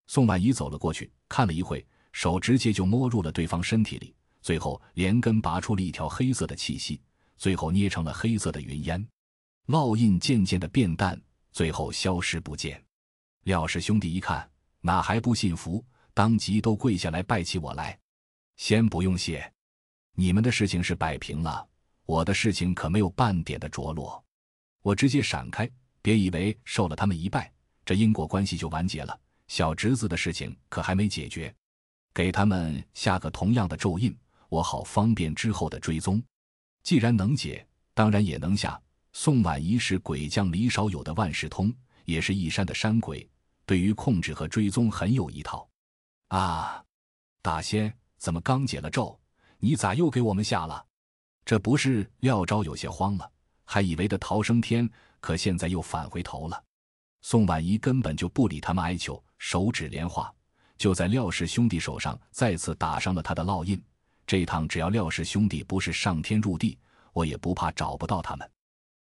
S1: 宋婉仪走了过去，看了一会，手直接就摸入了对方身体里，最后连根拔出了一条黑色的气息，最后捏成了黑色的云烟，烙印渐渐的变淡，最后消失不见。廖氏兄弟一看，哪还不信服，当即都跪下来拜起我来。先不用谢，你们的事情是摆平了。我的事情可没有半点的着落，我直接闪开，别以为受了他们一拜，这因果关系就完结了。小侄子的事情可还没解决，给他们下个同样的咒印，我好方便之后的追踪。既然能解，当然也能下。宋婉仪是鬼将李少有的万事通，也是一山的山鬼，对于控制和追踪很有一套。啊，大仙，怎么刚解了咒，你咋又给我们下了？这不是廖昭有些慌了，还以为的逃生天，可现在又返回头了。宋婉仪根本就不理他们哀求，手指连花，就在廖氏兄弟手上再次打上了他的烙印。这趟只要廖氏兄弟不是上天入地，我也不怕找不到他们。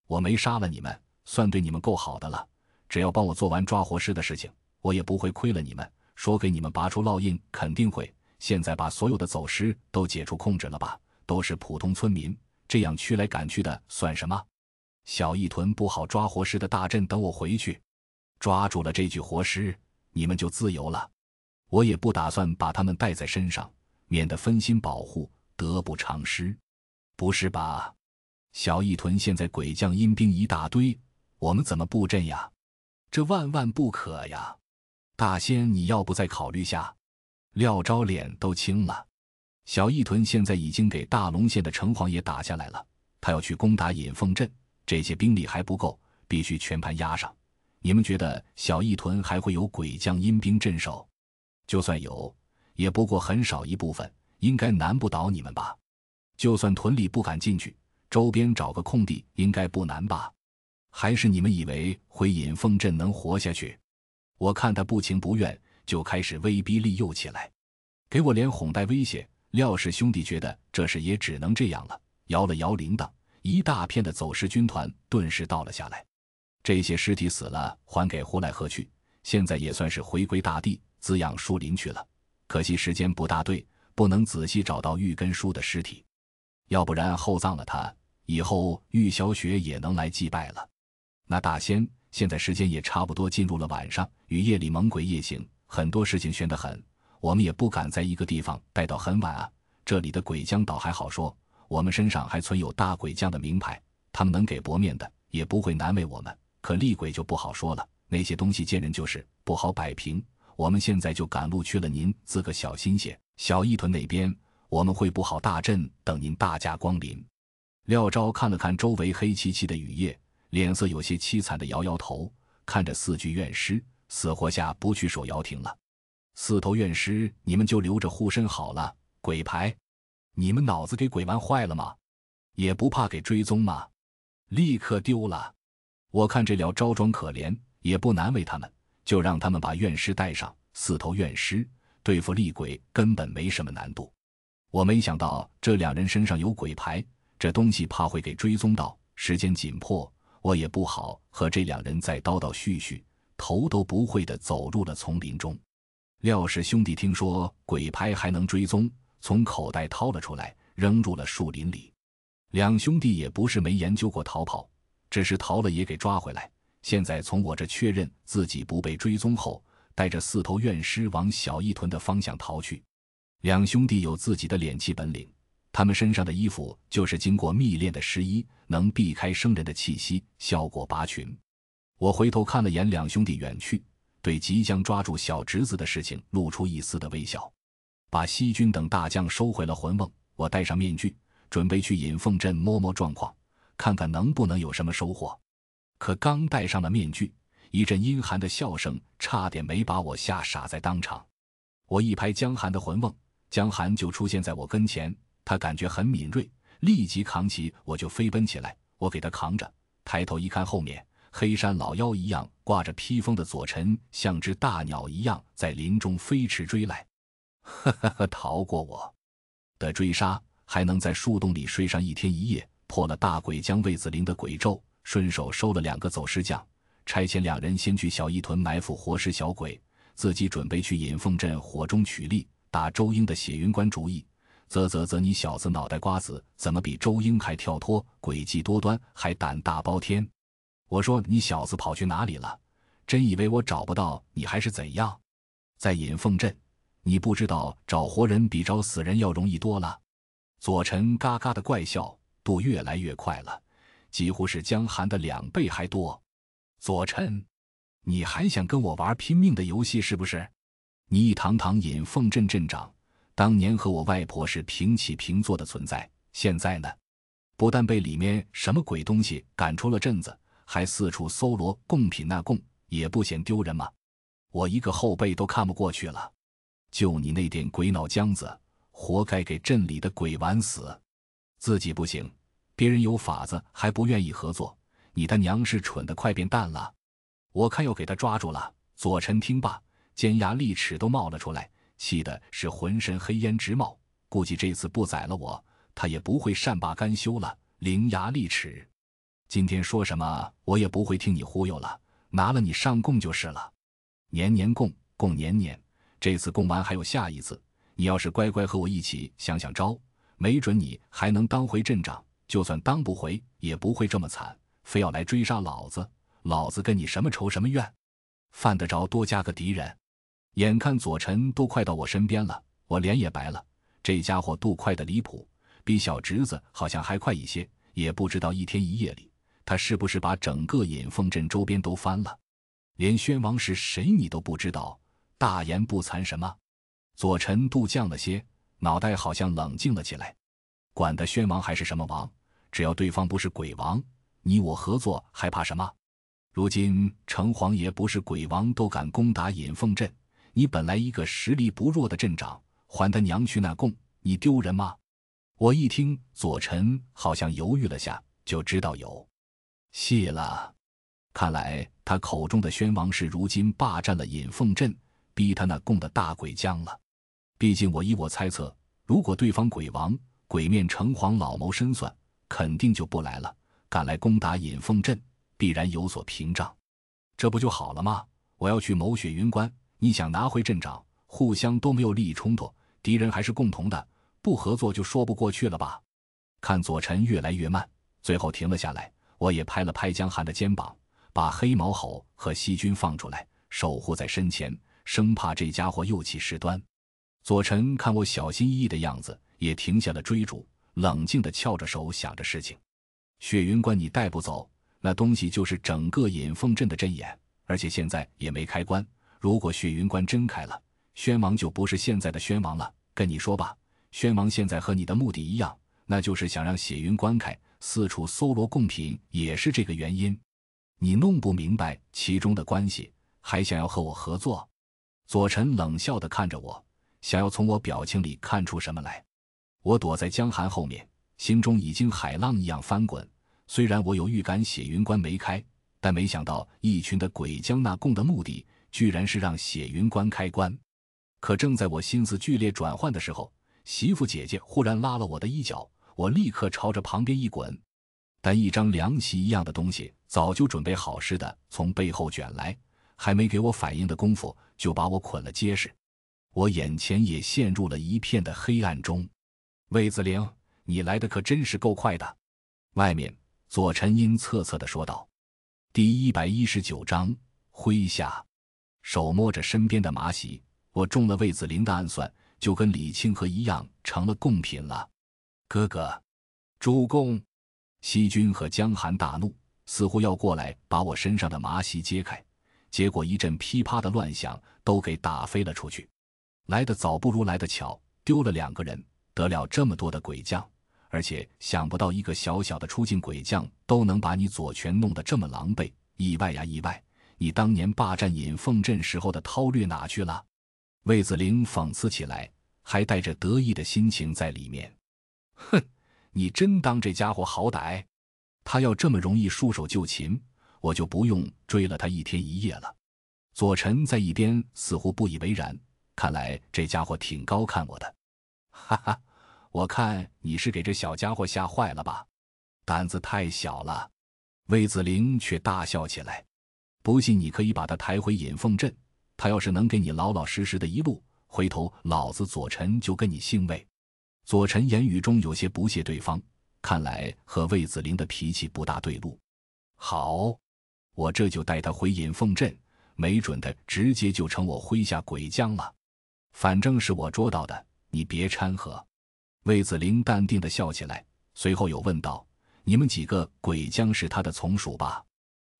S1: 我没杀了你们，算对你们够好的了。只要帮我做完抓活尸的事情，我也不会亏了你们。说给你们拔出烙印，肯定会。现在把所有的走尸都解除控制了吧。都是普通村民，这样驱来赶去的算什么？小义屯不好抓活尸的大阵，等我回去，抓住了这具活尸，你们就自由了。我也不打算把他们带在身上，免得分心保护，得不偿失。不是吧？小义屯现在鬼将阴兵一大堆，我们怎么布阵呀？这万万不可呀！大仙，你要不再考虑下？廖昭脸都青了。小义屯现在已经给大龙县的城隍爷打下来了，他要去攻打引凤镇，这些兵力还不够，必须全盘压上。你们觉得小义屯还会有鬼将阴兵镇守？就算有，也不过很少一部分，应该难不倒你们吧？就算屯里不敢进去，周边找个空地，应该不难吧？还是你们以为回引凤镇能活下去？我看他不情不愿，就开始威逼利诱起来，给我连哄带威胁。廖氏兄弟觉得这事也只能这样了，摇了摇铃铛，一大片的走失军团顿时倒了下来。这些尸体死了，还给胡来喝去，现在也算是回归大地，滋养树林去了。可惜时间不大对，不能仔细找到玉根叔的尸体，要不然厚葬了他，以后玉小雪也能来祭拜了。那大仙，现在时间也差不多进入了晚上，与夜里猛鬼夜行，很多事情悬得很，我们也不敢在一个地方待到很晚啊。这里的鬼将倒还好说，我们身上还存有大鬼将的名牌，他们能给薄面的，也不会难为我们。可厉鬼就不好说了，那些东西见人就是不好摆平。我们现在就赶路去了，您自个小心些。小义屯那边我们会布好大阵，等您大驾光临。廖昭看了看周围黑漆漆的雨夜，脸色有些凄惨的摇摇头，看着四具院尸，死活下不去守瑶亭了。四头院尸你们就留着护身好了。鬼牌，你们脑子给鬼玩坏了吗？也不怕给追踪吗？立刻丢了。我看这俩招装可怜，也不难为他们，就让他们把怨尸带上。四头怨尸对付厉鬼根本没什么难度。我没想到这两人身上有鬼牌，这东西怕会给追踪到。时间紧迫，我也不好和这两人再叨叨絮絮，头都不会的走入了丛林中。廖氏兄弟听说鬼拍还能追踪，从口袋掏了出来，扔入了树林里。两兄弟也不是没研究过逃跑。只是逃了也给抓回来。现在从我这确认自己不被追踪后，带着四头怨尸往小义屯的方向逃去。两兄弟有自己的敛气本领，他们身上的衣服就是经过密炼的湿衣，能避开生人的气息，效果拔群。我回头看了眼两兄弟远去，对即将抓住小侄子的事情露出一丝的微笑。把西军等大将收回了魂瓮，我戴上面具，准备去引凤镇摸摸状况。看看能不能有什么收获，可刚戴上了面具，一阵阴寒的笑声差点没把我吓傻在当场。我一拍江寒的魂瓮，江寒就出现在我跟前。他感觉很敏锐，立即扛起我就飞奔起来。我给他扛着，抬头一看，后面黑山老妖一样挂着披风的左臣，像只大鸟一样在林中飞驰追来。呵呵呵，逃过我的追杀，还能在树洞里睡上一天一夜。破了大鬼将魏子陵的鬼咒，顺手收了两个走尸将，差遣两人先去小义屯埋伏活尸小鬼，自己准备去引凤镇火中取栗，打周英的血云关主意。啧啧啧，你小子脑袋瓜子怎么比周英还跳脱，诡计多端，还胆大包天？我说你小子跑去哪里了？真以为我找不到你还是怎样？在引凤镇，你不知道找活人比找死人要容易多了。左臣嘎嘎的怪笑。度越来越快了，几乎是江寒的两倍还多。左臣，你还想跟我玩拼命的游戏是不是？你一堂堂引凤镇镇长，当年和我外婆是平起平坐的存在，现在呢，不但被里面什么鬼东西赶出了镇子，还四处搜罗贡品，纳贡也不嫌丢人吗？我一个后辈都看不过去了，就你那点鬼脑浆子，活该给镇里的鬼玩死。自己不行，别人有法子还不愿意合作，你他娘是蠢的快变蛋了！我看要给他抓住了。左臣听罢，尖牙利齿都冒了出来，气的是浑身黑烟直冒。估计这次不宰了我，他也不会善罢甘休了。伶牙俐齿，今天说什么我也不会听你忽悠了，拿了你上供就是了。年年供，供年年，这次供完还有下一次。你要是乖乖和我一起想想招。没准你还能当回镇长，就算当不回，也不会这么惨，非要来追杀老子。老子跟你什么仇什么怨？犯得着多加个敌人？眼看左臣都快到我身边了，我脸也白了。这家伙渡快的离谱，比小侄子好像还快一些。也不知道一天一夜里，他是不是把整个引凤镇周边都翻了？连宣王是谁你都不知道，大言不惭什么？左臣度降了些。脑袋好像冷静了起来，管他宣王还是什么王，只要对方不是鬼王，你我合作还怕什么？如今城隍爷不是鬼王都敢攻打引凤镇，你本来一个实力不弱的镇长，还他娘去那供，你丢人吗？我一听，左臣好像犹豫了下，就知道有戏了。看来他口中的宣王是如今霸占了引凤镇，逼他那供的大鬼将了。毕竟我依我猜测，如果对方鬼王、鬼面城隍老谋深算，肯定就不来了。赶来攻打引凤镇，必然有所屏障，这不就好了吗？我要去谋雪云关，你想拿回镇长，互相都没有利益冲突，敌人还是共同的，不合作就说不过去了吧？看左晨越来越慢，最后停了下来，我也拍了拍江寒的肩膀。把黑毛猴和细菌放出来，守护在身前，生怕这家伙又起事端。左晨看我小心翼翼的样子，也停下了追逐，冷静地翘着手想着事情。雪云关你带不走，那东西就是整个引凤镇的阵眼，而且现在也没开关。如果雪云关真开了，宣王就不是现在的宣王了。跟你说吧，宣王现在和你的目的一样，那就是想让雪云关开，四处搜罗贡品，也是这个原因。你弄不明白其中的关系，还想要和我合作？左臣冷笑地看着我，想要从我表情里看出什么来。我躲在江寒后面，心中已经海浪一样翻滚。虽然我有预感血云关没开，但没想到一群的鬼将纳贡的目的，居然是让血云关开关。可正在我心思剧烈转换的时候，媳妇姐姐忽然拉了我的衣角，我立刻朝着旁边一滚。但一张凉席一样的东西早就准备好似的从背后卷来，还没给我反应的功夫，就把我捆了结实。我眼前也陷入了一片的黑暗中。魏子玲，你来的可真是够快的。外面，左晨阴恻恻的说道：“第一百一十九章，麾下。”手摸着身边的麻席，我中了魏子林的暗算，就跟李清河一样成了贡品了。哥哥，主公。西军和江寒大怒，似乎要过来把我身上的麻席揭开，结果一阵噼啪的乱响，都给打飞了出去。来得早不如来得巧，丢了两个人，得了这么多的鬼将，而且想不到一个小小的出境鬼将都能把你左权弄得这么狼狈，意外呀意外！你当年霸占引凤镇时候的韬略哪去了？魏子玲讽刺起来，还带着得意的心情在里面，哼。你真当这家伙好歹？他要这么容易束手就擒，我就不用追了他一天一夜了。左臣在一边似乎不以为然，看来这家伙挺高看我的。哈哈，我看你是给这小家伙吓坏了吧？胆子太小了。魏子玲却大笑起来。不信你可以把他抬回引凤镇，他要是能给你老老实实的一路，回头老子左臣就跟你姓魏。左臣言语中有些不屑对方，看来和魏子玲的脾气不大对路。好，我这就带他回引凤镇，没准他直接就成我麾下鬼将了。反正是我捉到的，你别掺和。魏子玲淡定的笑起来，随后又问道：“你们几个鬼将是他的从属吧？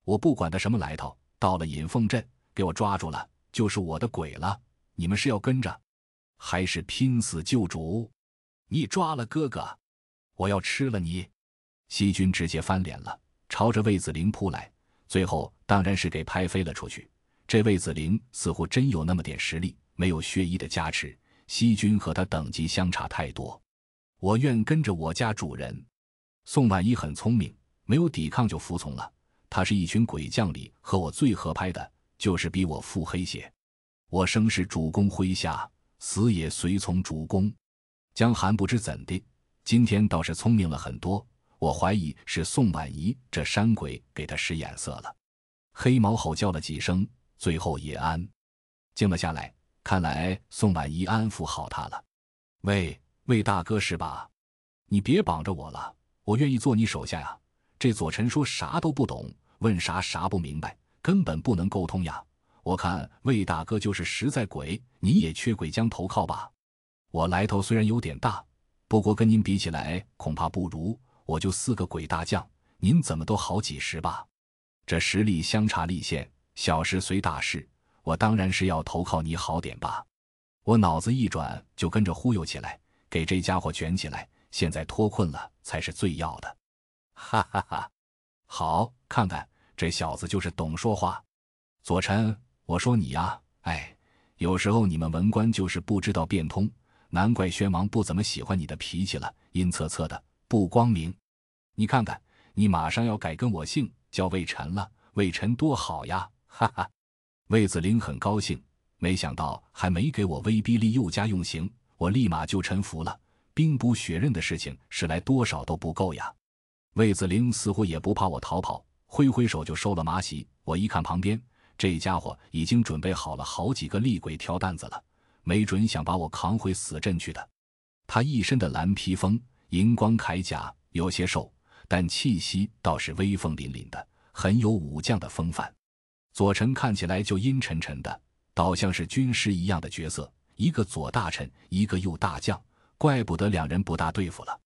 S1: 我不管他什么来头，到了引凤镇，给我抓住了，就是我的鬼了。你们是要跟着，还是拼死救主？”你抓了哥哥，我要吃了你！西军直接翻脸了，朝着魏子玲扑来，最后当然是给拍飞了出去。这魏子玲似乎真有那么点实力，没有血衣的加持，西军和他等级相差太多。我愿跟着我家主人。宋婉仪很聪明，没有抵抗就服从了。他是一群鬼将里和我最合拍的，就是比我腹黑些。我生是主公麾下，死也随从主公。江寒不知怎的，今天倒是聪明了很多。我怀疑是宋婉仪这山鬼给他使眼色了。黑毛吼叫了几声，最后也安静了下来。看来宋婉仪安抚好他了。喂，魏大哥是吧？你别绑着我了，我愿意做你手下呀。这左臣说啥都不懂，问啥啥不明白，根本不能沟通呀。我看魏大哥就是实在鬼，你也缺鬼将投靠吧。我来头虽然有点大，不过跟您比起来，恐怕不如。我就四个鬼大将，您怎么都好几十吧？这实力相差立现，小事随大事，我当然是要投靠你好点吧。我脑子一转，就跟着忽悠起来，给这家伙卷起来。现在脱困了才是最要的。哈哈哈！好，看看这小子就是懂说话。左臣，我说你呀，哎，有时候你们文官就是不知道变通，难怪宣王不怎么喜欢你的脾气了，阴恻恻的，不光明。你看看，你马上要改跟我姓，叫魏臣了，魏臣多好呀，哈哈。魏子陵很高兴，没想到还没给我威逼利诱加用刑，我立马就臣服了。兵不血刃的事情，是来多少都不够呀。魏子陵似乎也不怕我逃跑，挥挥手就收了马喜。我一看旁边。这家伙已经准备好了好几个厉鬼挑担子了，没准想把我扛回死阵去的。他一身的蓝披风、银光铠甲，有些瘦，但气息倒是威风凛凛的，很有武将的风范。左臣看起来就阴沉沉的，倒像是军师一样的角色，一个左大臣，一个右大将，怪不得两人不大对付了。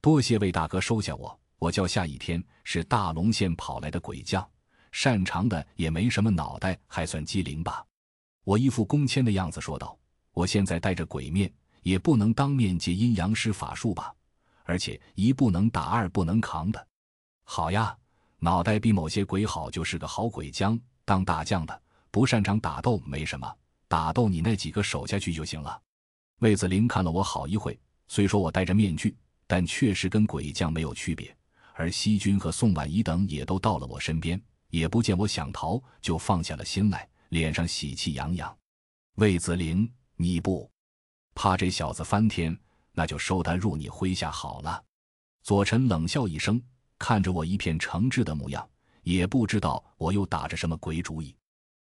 S1: 多谢魏大哥收下我，我叫夏倚天，是大龙县跑来的鬼将。擅长的也没什么脑袋，还算机灵吧？我一副恭谦的样子说道：“我现在戴着鬼面，也不能当面借阴阳师法术吧？而且一不能打，二不能扛的。好呀，脑袋比某些鬼好，就是个好鬼将。当大将的不擅长打斗没什么，打斗你那几个手下去就行了。”魏子林看了我好一会，虽说我戴着面具，但确实跟鬼将没有区别。而西军和宋婉仪等也都到了我身边。也不见我想逃，就放下了心来，脸上喜气洋洋。魏子陵，你不怕这小子翻天？那就收他入你麾下好了。左臣冷笑一声，看着我一片诚挚的模样，也不知道我又打着什么鬼主意。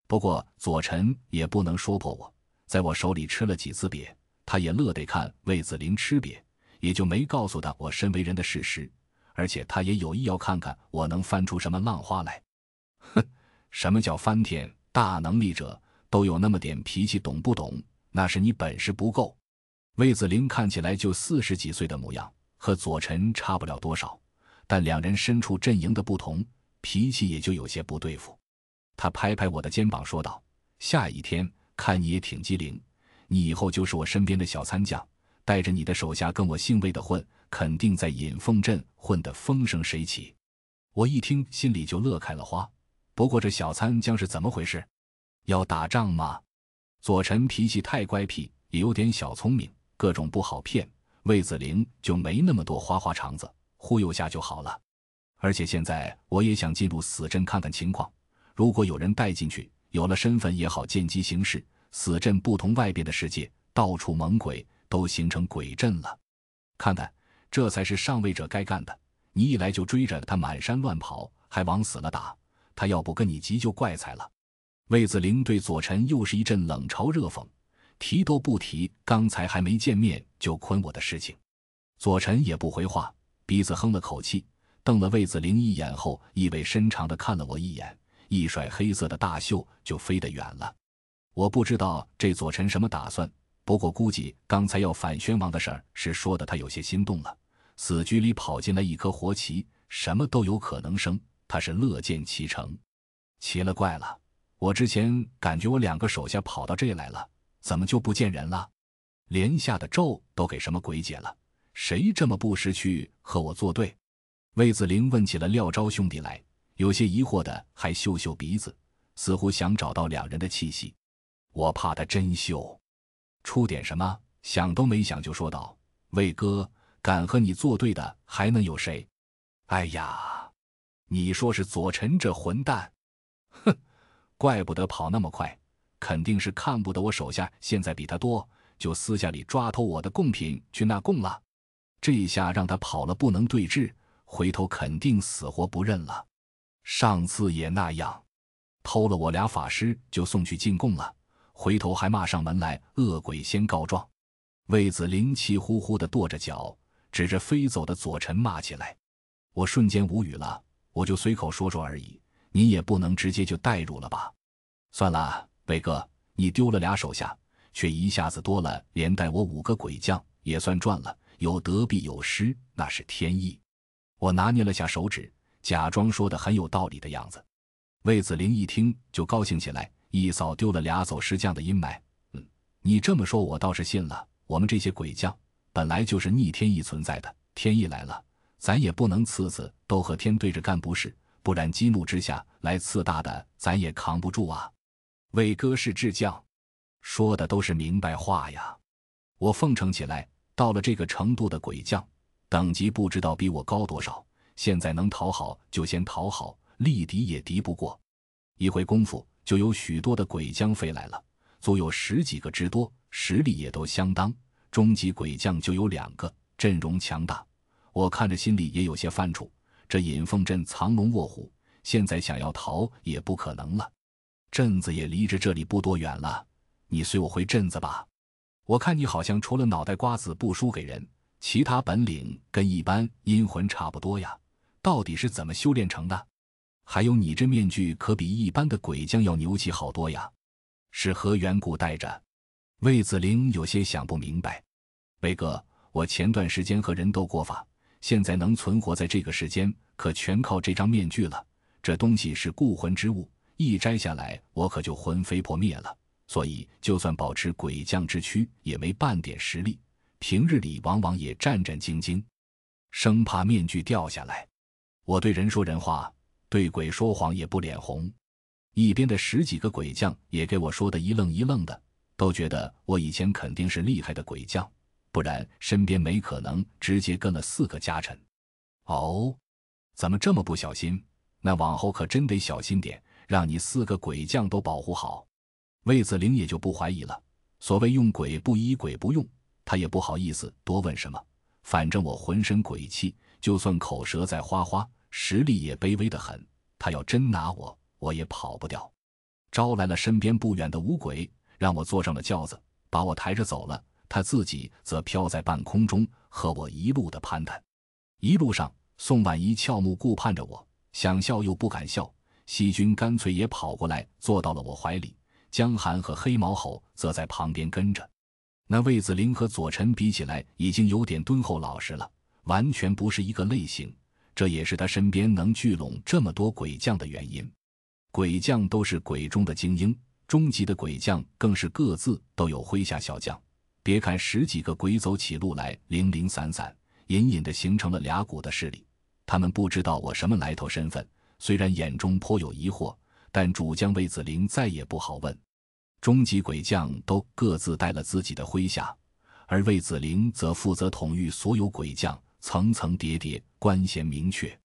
S1: 不过左臣也不能说破我，在我手里吃了几次瘪，他也乐得看魏子陵吃瘪，也就没告诉他我身为人的事实。而且他也有意要看看我能翻出什么浪花来。哼，什么叫翻天？大能力者都有那么点脾气，懂不懂？那是你本事不够。魏子陵看起来就四十几岁的模样，和左晨差不了多少，但两人身处阵营的不同，脾气也就有些不对付。他拍拍我的肩膀说道：“下一天看你也挺机灵，你以后就是我身边的小参将，带着你的手下跟我姓魏的混，肯定在引凤镇混得风生水起。”我一听，心里就乐开了花。不过这小参将是怎么回事？要打仗吗？左臣脾气太乖僻，也有点小聪明，各种不好骗。魏子陵就没那么多花花肠子，忽悠下就好了。而且现在我也想进入死阵看看情况，如果有人带进去，有了身份也好见机行事。死阵不同外边的世界，到处猛鬼，都形成鬼阵了。看看，这才是上位者该干的。你一来就追着他满山乱跑，还往死了打。他要不跟你急就怪才了。魏子陵对左臣又是一阵冷嘲热讽，提都不提刚才还没见面就昆我的事情。左臣也不回话，鼻子哼了口气，瞪了魏子陵一眼后，意味深长地看了我一眼，一甩黑色的大袖就飞得远了。我不知道这左臣什么打算，不过估计刚才要反宣王的事儿是说的他有些心动了。死局里跑进来一颗活棋，什么都有可能生。他是乐见其成，奇了怪了！我之前感觉我两个手下跑到这来了，怎么就不见人了？连下的咒都给什么鬼解了？谁这么不识趣和我作对？魏子陵问起了廖昭兄弟来，有些疑惑的还嗅嗅鼻子，似乎想找到两人的气息。我怕他真嗅出点什么，想都没想就说道：“魏哥，敢和你作对的还能有谁？”哎呀！你说是左臣这混蛋，哼，怪不得跑那么快，肯定是看不得我手下现在比他多，就私下里抓偷我的贡品去纳贡了。这一下让他跑了不能对峙，回头肯定死活不认了。上次也那样，偷了我俩法师就送去进贡了，回头还骂上门来，恶鬼先告状。魏子陵气呼呼的跺着脚，指着飞走的左臣骂起来。我瞬间无语了。我就随口说说而已，你也不能直接就带入了吧？算了，魏哥，你丢了俩手下，却一下子多了连带我五个鬼将，也算赚了。有得必有失，那是天意。我拿捏了下手指，假装说的很有道理的样子。魏子林一听就高兴起来，一扫丢了俩走失将的阴霾。嗯，你这么说，我倒是信了。我们这些鬼将本来就是逆天意存在的，天意来了。咱也不能次次都和天对着干，不是？不然激怒之下来次大的，咱也扛不住啊！魏哥是智将，说的都是明白话呀。我奉承起来，到了这个程度的鬼将，等级不知道比我高多少。现在能讨好就先讨好，力敌也敌不过。一回功夫，就有许多的鬼将飞来了，足有十几个之多，实力也都相当。终极鬼将就有两个，阵容强大。我看着心里也有些犯怵。这引凤阵藏龙卧虎，现在想要逃也不可能了。镇子也离着这里不多远了，你随我回镇子吧。我看你好像除了脑袋瓜子不输给人，其他本领跟一般阴魂差不多呀。到底是怎么修炼成的？还有你这面具可比一般的鬼将要牛气好多呀。是何缘故戴着？魏子玲有些想不明白。魏哥，我前段时间和人斗过法。现在能存活在这个世间，可全靠这张面具了。这东西是固魂之物，一摘下来，我可就魂飞魄灭了。所以，就算保持鬼将之躯，也没半点实力。平日里往往也战战兢兢，生怕面具掉下来。我对人说人话，对鬼说谎也不脸红。一边的十几个鬼将也给我说的一愣一愣的，都觉得我以前肯定是厉害的鬼将。不然身边没可能直接跟了四个家臣。哦，怎么这么不小心？那往后可真得小心点，让你四个鬼将都保护好。魏子玲也就不怀疑了。所谓用鬼不疑，鬼不用，他也不好意思多问什么。反正我浑身鬼气，就算口舌再花花，实力也卑微的很。他要真拿我，我也跑不掉。招来了身边不远的五鬼，让我坐上了轿子，把我抬着走了。他自己则飘在半空中，和我一路的攀谈。一路上，宋婉仪俏目顾盼着我，想笑又不敢笑。西君干脆也跑过来，坐到了我怀里。江寒和黑毛猴则在旁边跟着。那魏子林和左臣比起来，已经有点敦厚老实了，完全不是一个类型。这也是他身边能聚拢这么多鬼将的原因。鬼将都是鬼中的精英，中级的鬼将更是各自都有麾下小将。别看十几个鬼走起路来零零散散，隐隐的形成了俩股的势力。他们不知道我什么来头身份，虽然眼中颇有疑惑，但主将魏子陵再也不好问。终极鬼将都各自带了自己的麾下，而魏子陵则负责统御所有鬼将，层层叠叠，官衔明确。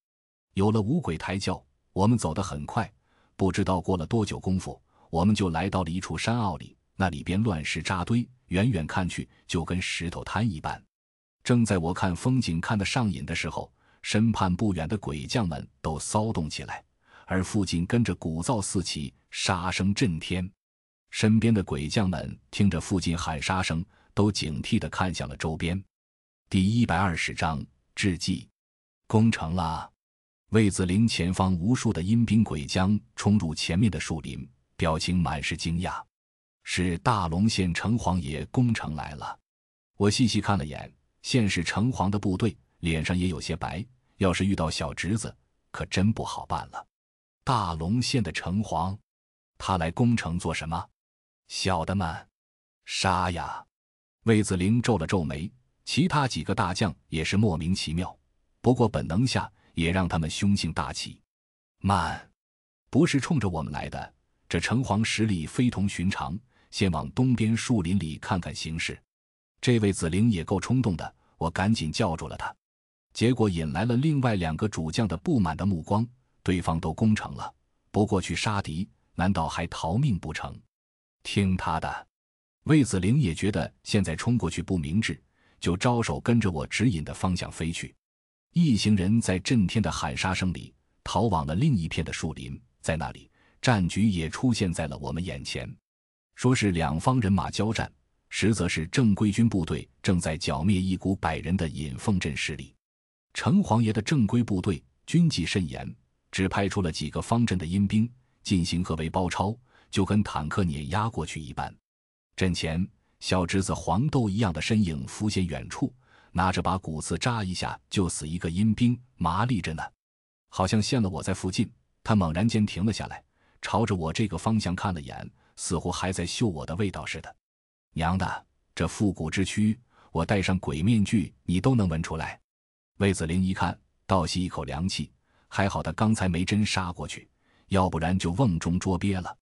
S1: 有了五鬼抬轿，我们走得很快，不知道过了多久功夫，我们就来到了一处山坳里，那里边乱石扎堆。远远看去，就跟石头滩一般。正在我看风景看得上瘾的时候，身畔不远的鬼将们都骚动起来，而附近跟着鼓噪四起，杀声震天。身边的鬼将们听着附近喊杀声，都警惕地看向了周边。第一百二十章致祭，攻城了。魏子陵前方无数的阴兵鬼将冲入前面的树林，表情满是惊讶。是大龙县城隍爷攻城来了，我细细看了眼，现是城隍的部队，脸上也有些白。要是遇到小侄子，可真不好办了。大龙县的城隍，他来攻城做什么？小的们，杀呀！魏子陵皱了皱眉，其他几个大将也是莫名其妙，不过本能下也让他们凶性大起。慢，不是冲着我们来的，这城隍实力非同寻常。先往东边树林里看看形势。这位子陵也够冲动的，我赶紧叫住了他，结果引来了另外两个主将的不满的目光。对方都攻城了，不过去杀敌，难道还逃命不成？听他的！魏子陵也觉得现在冲过去不明智，就招手跟着我指引的方向飞去。一行人在震天的喊杀声里逃往了另一片的树林，在那里，战局也出现在了我们眼前。说是两方人马交战，实则是正规军部队正在剿灭一股百人的引凤阵势力。城隍爷的正规部队军纪甚严，只派出了几个方阵的阴兵进行合围包抄，就跟坦克碾压过去一般。阵前，小侄子黄豆一样的身影浮现远处，拿着把骨刺扎一下就死一个阴兵，麻利着呢。好像见了我在附近，他猛然间停了下来，朝着我这个方向看了眼。似乎还在嗅我的味道似的，娘的，这复古之躯，我戴上鬼面具，你都能闻出来。魏子陵一看，倒吸一口凉气，还好他刚才没真杀过去，要不然就瓮中捉鳖了。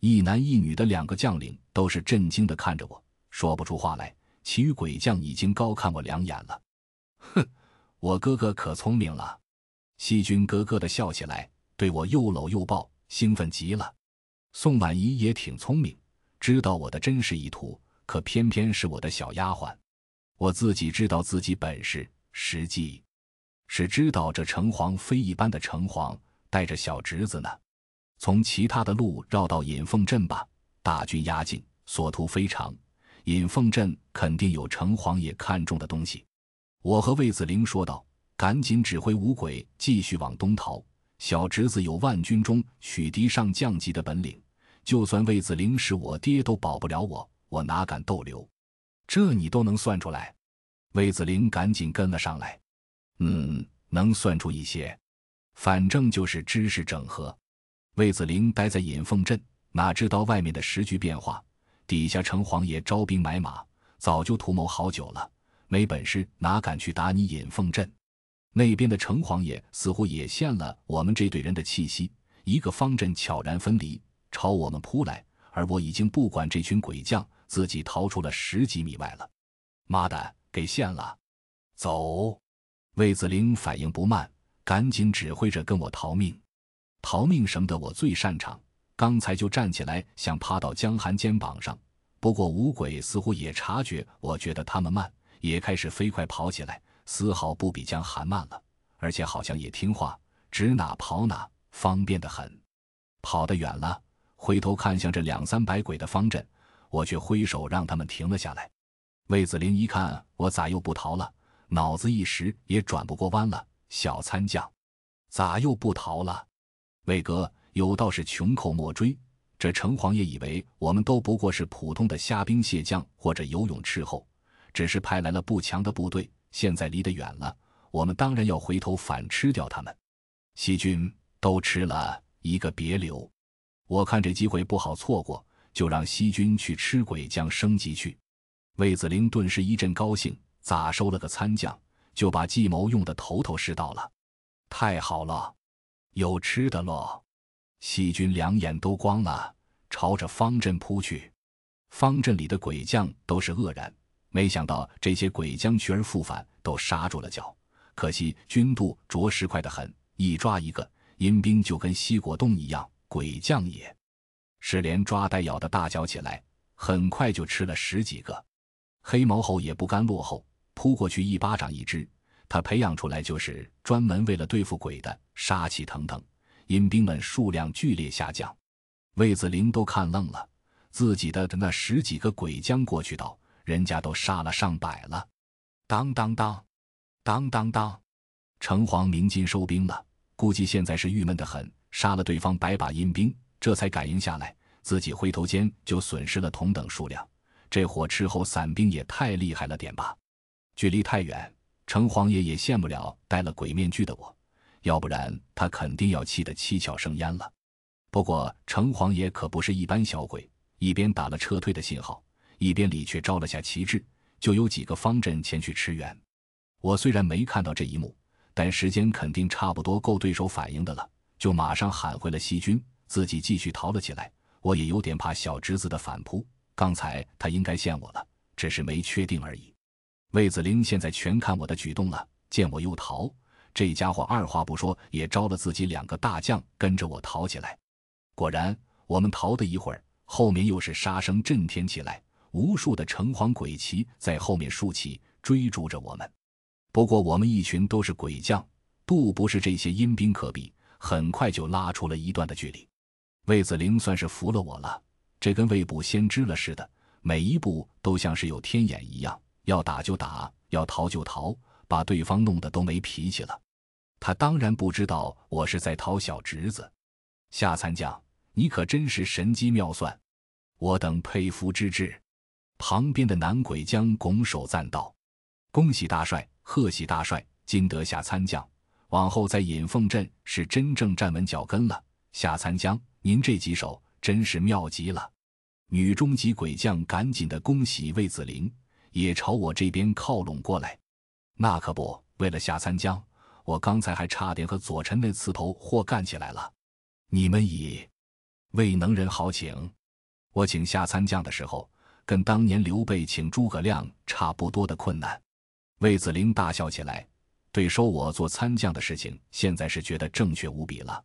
S1: 一男一女的两个将领都是震惊的看着我，说不出话来。其余鬼将已经高看我两眼了。哼，我哥哥可聪明了。细菌咯咯的笑起来，对我又搂又抱，兴奋极了。宋婉仪也挺聪明，知道我的真实意图，可偏偏是我的小丫鬟。我自己知道自己本事，实际是知道这城隍非一般的城隍，带着小侄子呢。从其他的路绕到引凤镇吧，大军压境，所图非常。引凤镇肯定有城隍爷看中的东西。我和魏子玲说道：“赶紧指挥五鬼继续往东逃。小侄子有万军中取敌上将级的本领，就算魏子玲是我爹都保不了我，我哪敢逗留？这你都能算出来？”魏子玲赶紧跟了上来：“嗯，能算出一些，反正就是知识整合。”魏子玲待在引凤镇，哪知道外面的时局变化？底下城隍爷招兵买马，早就图谋好久了。没本事，哪敢去打你引凤镇？那边的城隍爷似乎也现了我们这队人的气息，一个方阵悄然分离，朝我们扑来。而我已经不管这群鬼将，自己逃出了十几米外了。妈的，给现了！走！魏子玲反应不慢，赶紧指挥着跟我逃命。逃命什么的，我最擅长。刚才就站起来想趴到江寒肩膀上，不过五鬼似乎也察觉我觉得他们慢，也开始飞快跑起来，丝毫不比江寒慢了，而且好像也听话，指哪跑哪，方便得很。跑得远了，回头看向这两三百鬼的方阵，我却挥手让他们停了下来。魏子林一看我咋又不逃了，脑子一时也转不过弯了。小参将，咋又不逃了？魏哥。有道是穷寇莫追，这城隍爷以为我们都不过是普通的虾兵蟹将或者游泳斥候，只是派来了不强的部队，现在离得远了，我们当然要回头反吃掉他们。细菌都吃了一个别留，我看这机会不好错过，就让西军去吃鬼将升级去。魏子陵顿时一阵高兴，咋收了个参将，就把计谋用得头头是道了。太好了，有吃的喽！细菌两眼都光了，朝着方阵扑去。方阵里的鬼将都是愕然，没想到这些鬼将去而复返，都刹住了脚。可惜军度着实快得很，一抓一个阴兵就跟吸果冻一样。鬼将也是连抓带咬的大叫起来，很快就吃了十几个。黑毛猴也不甘落后，扑过去一巴掌一只。他培养出来就是专门为了对付鬼的，杀气腾腾。阴兵们数量剧烈下降，魏子陵都看愣了。自己的那十几个鬼将过去道：“人家都杀了上百了。”当当当，当当当，城隍鸣金收兵了。估计现在是郁闷的很，杀了对方百把阴兵，这才感应下来，自己回头间就损失了同等数量。这伙斥候散兵也太厉害了点吧？距离太远，城隍爷也羡慕了戴了鬼面具的我。要不然他肯定要气得七窍生烟了。不过城隍爷可不是一般小鬼，一边打了撤退的信号，一边里却招了下旗帜，就有几个方阵前去驰援。我虽然没看到这一幕，但时间肯定差不多够对手反应的了，就马上喊回了西军，自己继续逃了起来。我也有点怕小侄子的反扑，刚才他应该陷我了，只是没确定而已。魏子陵现在全看我的举动了，见我又逃。这家伙二话不说，也招了自己两个大将跟着我逃起来。果然，我们逃的一会儿，后面又是杀声震天起来，无数的城隍鬼旗在后面竖起，追逐着我们。不过我们一群都是鬼将，杜不是这些阴兵可比，很快就拉出了一段的距离。魏子陵算是服了我了，这跟未卜先知了似的，每一步都像是有天眼一样，要打就打，要逃就逃，把对方弄得都没脾气了。他当然不知道我是在讨小侄子，夏参将，你可真是神机妙算，我等佩服之至。旁边的男鬼将拱手赞道：“恭喜大帅，贺喜大帅，今得夏参将，往后在引凤镇是真正站稳脚跟了。夏参将，您这几手真是妙极了。”女中级鬼将赶紧的恭喜魏子陵，也朝我这边靠拢过来。那可不，为了夏参将。我刚才还差点和左臣那刺头货干起来了。你们以魏能人好请，我请下参将的时候，跟当年刘备请诸葛亮差不多的困难。魏子陵大笑起来，对收我做参将的事情，现在是觉得正确无比了。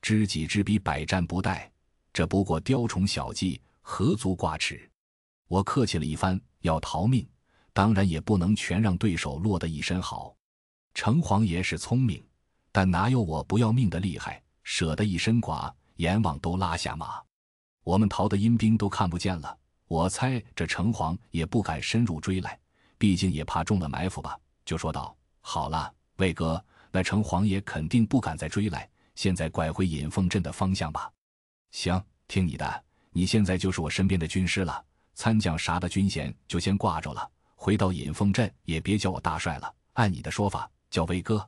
S1: 知己知彼，百战不殆。这不过雕虫小技，何足挂齿？我客气了一番，要逃命，当然也不能全让对手落得一身好。城隍爷是聪明，但哪有我不要命的厉害？舍得一身剐，阎王都拉下马。我们逃的阴兵都看不见了，我猜这城隍也不敢深入追来，毕竟也怕中了埋伏吧。就说道：“好了，魏哥，那城隍爷肯定不敢再追来，现在拐回引凤镇的方向吧。”行，听你的。你现在就是我身边的军师了，参将啥的军衔就先挂着了。回到引凤镇也别叫我大帅了，按你的说法叫魏哥。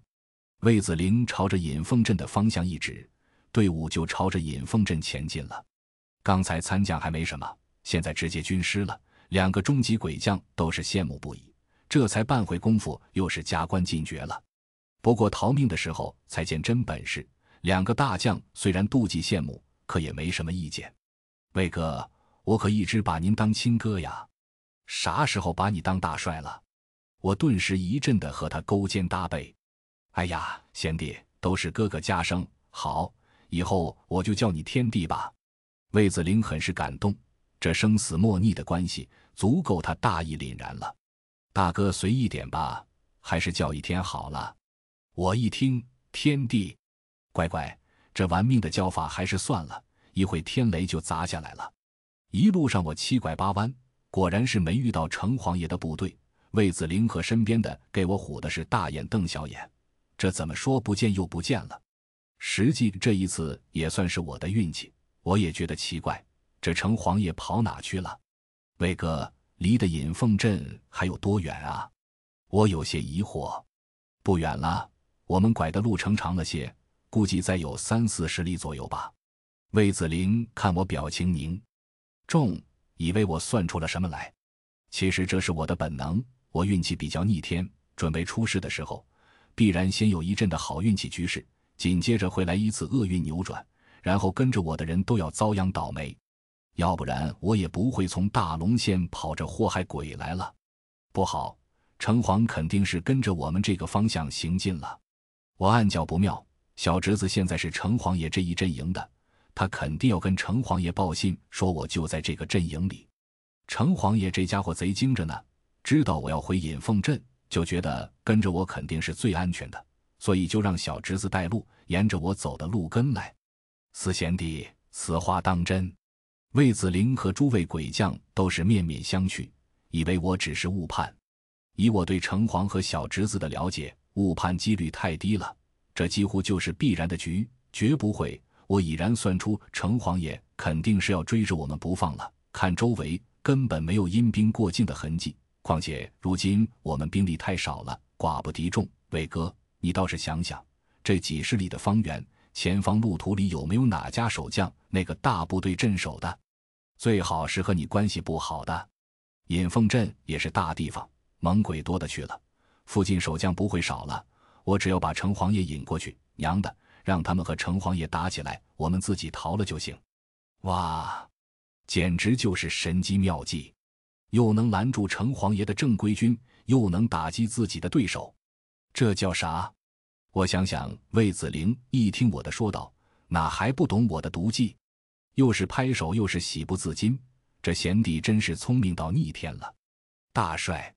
S1: 魏子陵朝着引凤镇的方向一指，队伍就朝着引凤镇前进了。刚才参将还没什么，现在直接军师了。两个中级鬼将都是羡慕不已。这才半会功夫，又是加官进爵了。不过逃命的时候才见真本事。两个大将虽然妒忌羡慕。可也没什么意见，魏哥，我可一直把您当亲哥呀，啥时候把你当大帅了？我顿时一阵的和他勾肩搭背。哎呀，贤弟，都是哥哥家生，好，以后我就叫你天帝吧。魏子陵很是感动，这生死莫逆的关系足够他大义凛然了。大哥随意点吧，还是叫一天好了。我一听天地，乖乖。这玩命的叫法还是算了，一会天雷就砸下来了。一路上我七拐八弯，果然是没遇到城隍爷的部队。魏子陵和身边的给我唬的是大眼瞪小眼，这怎么说不见又不见了？实际这一次也算是我的运气。我也觉得奇怪，这城隍爷跑哪去了？魏哥，离的引凤镇还有多远啊？我有些疑惑。不远了，我们拐的路程长了些。估计再有三四十里左右吧。魏子林看我表情凝重，以为我算出了什么来。其实这是我的本能。我运气比较逆天，准备出事的时候，必然先有一阵的好运气局势，紧接着会来一次厄运扭转，然后跟着我的人都要遭殃倒霉。要不然我也不会从大龙县跑着祸害鬼来了。不好，城隍肯定是跟着我们这个方向行进了。我暗叫不妙。小侄子现在是城隍爷这一阵营的，他肯定要跟城隍爷报信，说我就在这个阵营里。城隍爷这家伙贼精着呢，知道我要回引凤镇，就觉得跟着我肯定是最安全的，所以就让小侄子带路，沿着我走的路跟来。四贤弟，此话当真？魏子陵和诸位鬼将都是面面相觑，以为我只是误判。以我对城隍和小侄子的了解，误判几率太低了。这几乎就是必然的局，绝不会。我已然算出，城隍爷肯定是要追着我们不放了。看周围根本没有阴兵过境的痕迹，况且如今我们兵力太少了，寡不敌众。伟哥，你倒是想想，这几十里的方圆，前方路途里有没有哪家守将那个大部队镇守的？最好是和你关系不好的。引凤镇也是大地方，猛鬼多的去了，附近守将不会少了。我只要把城隍爷引过去，娘的，让他们和城隍爷打起来，我们自己逃了就行。哇，简直就是神机妙计，又能拦住城隍爷的正规军，又能打击自己的对手，这叫啥？我想想，魏子陵一听我的说道，哪还不懂我的毒计？又是拍手，又是喜不自禁。这贤弟真是聪明到逆天了。大帅，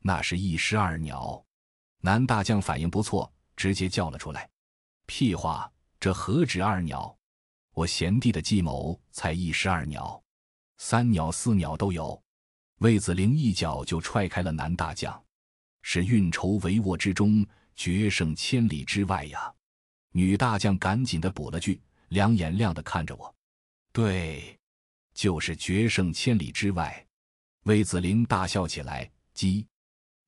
S1: 那是一石二鸟。南大将反应不错，直接叫了出来：“屁话，这何止二鸟？我贤弟的计谋才一石二鸟，三鸟四鸟都有。”魏子陵一脚就踹开了南大将，是运筹帷幄之中，决胜千里之外呀！女大将赶紧的补了句，两眼亮的看着我：“对，就是决胜千里之外。”魏子陵大笑起来，激。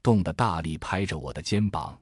S1: 动的大力拍着我的肩膀。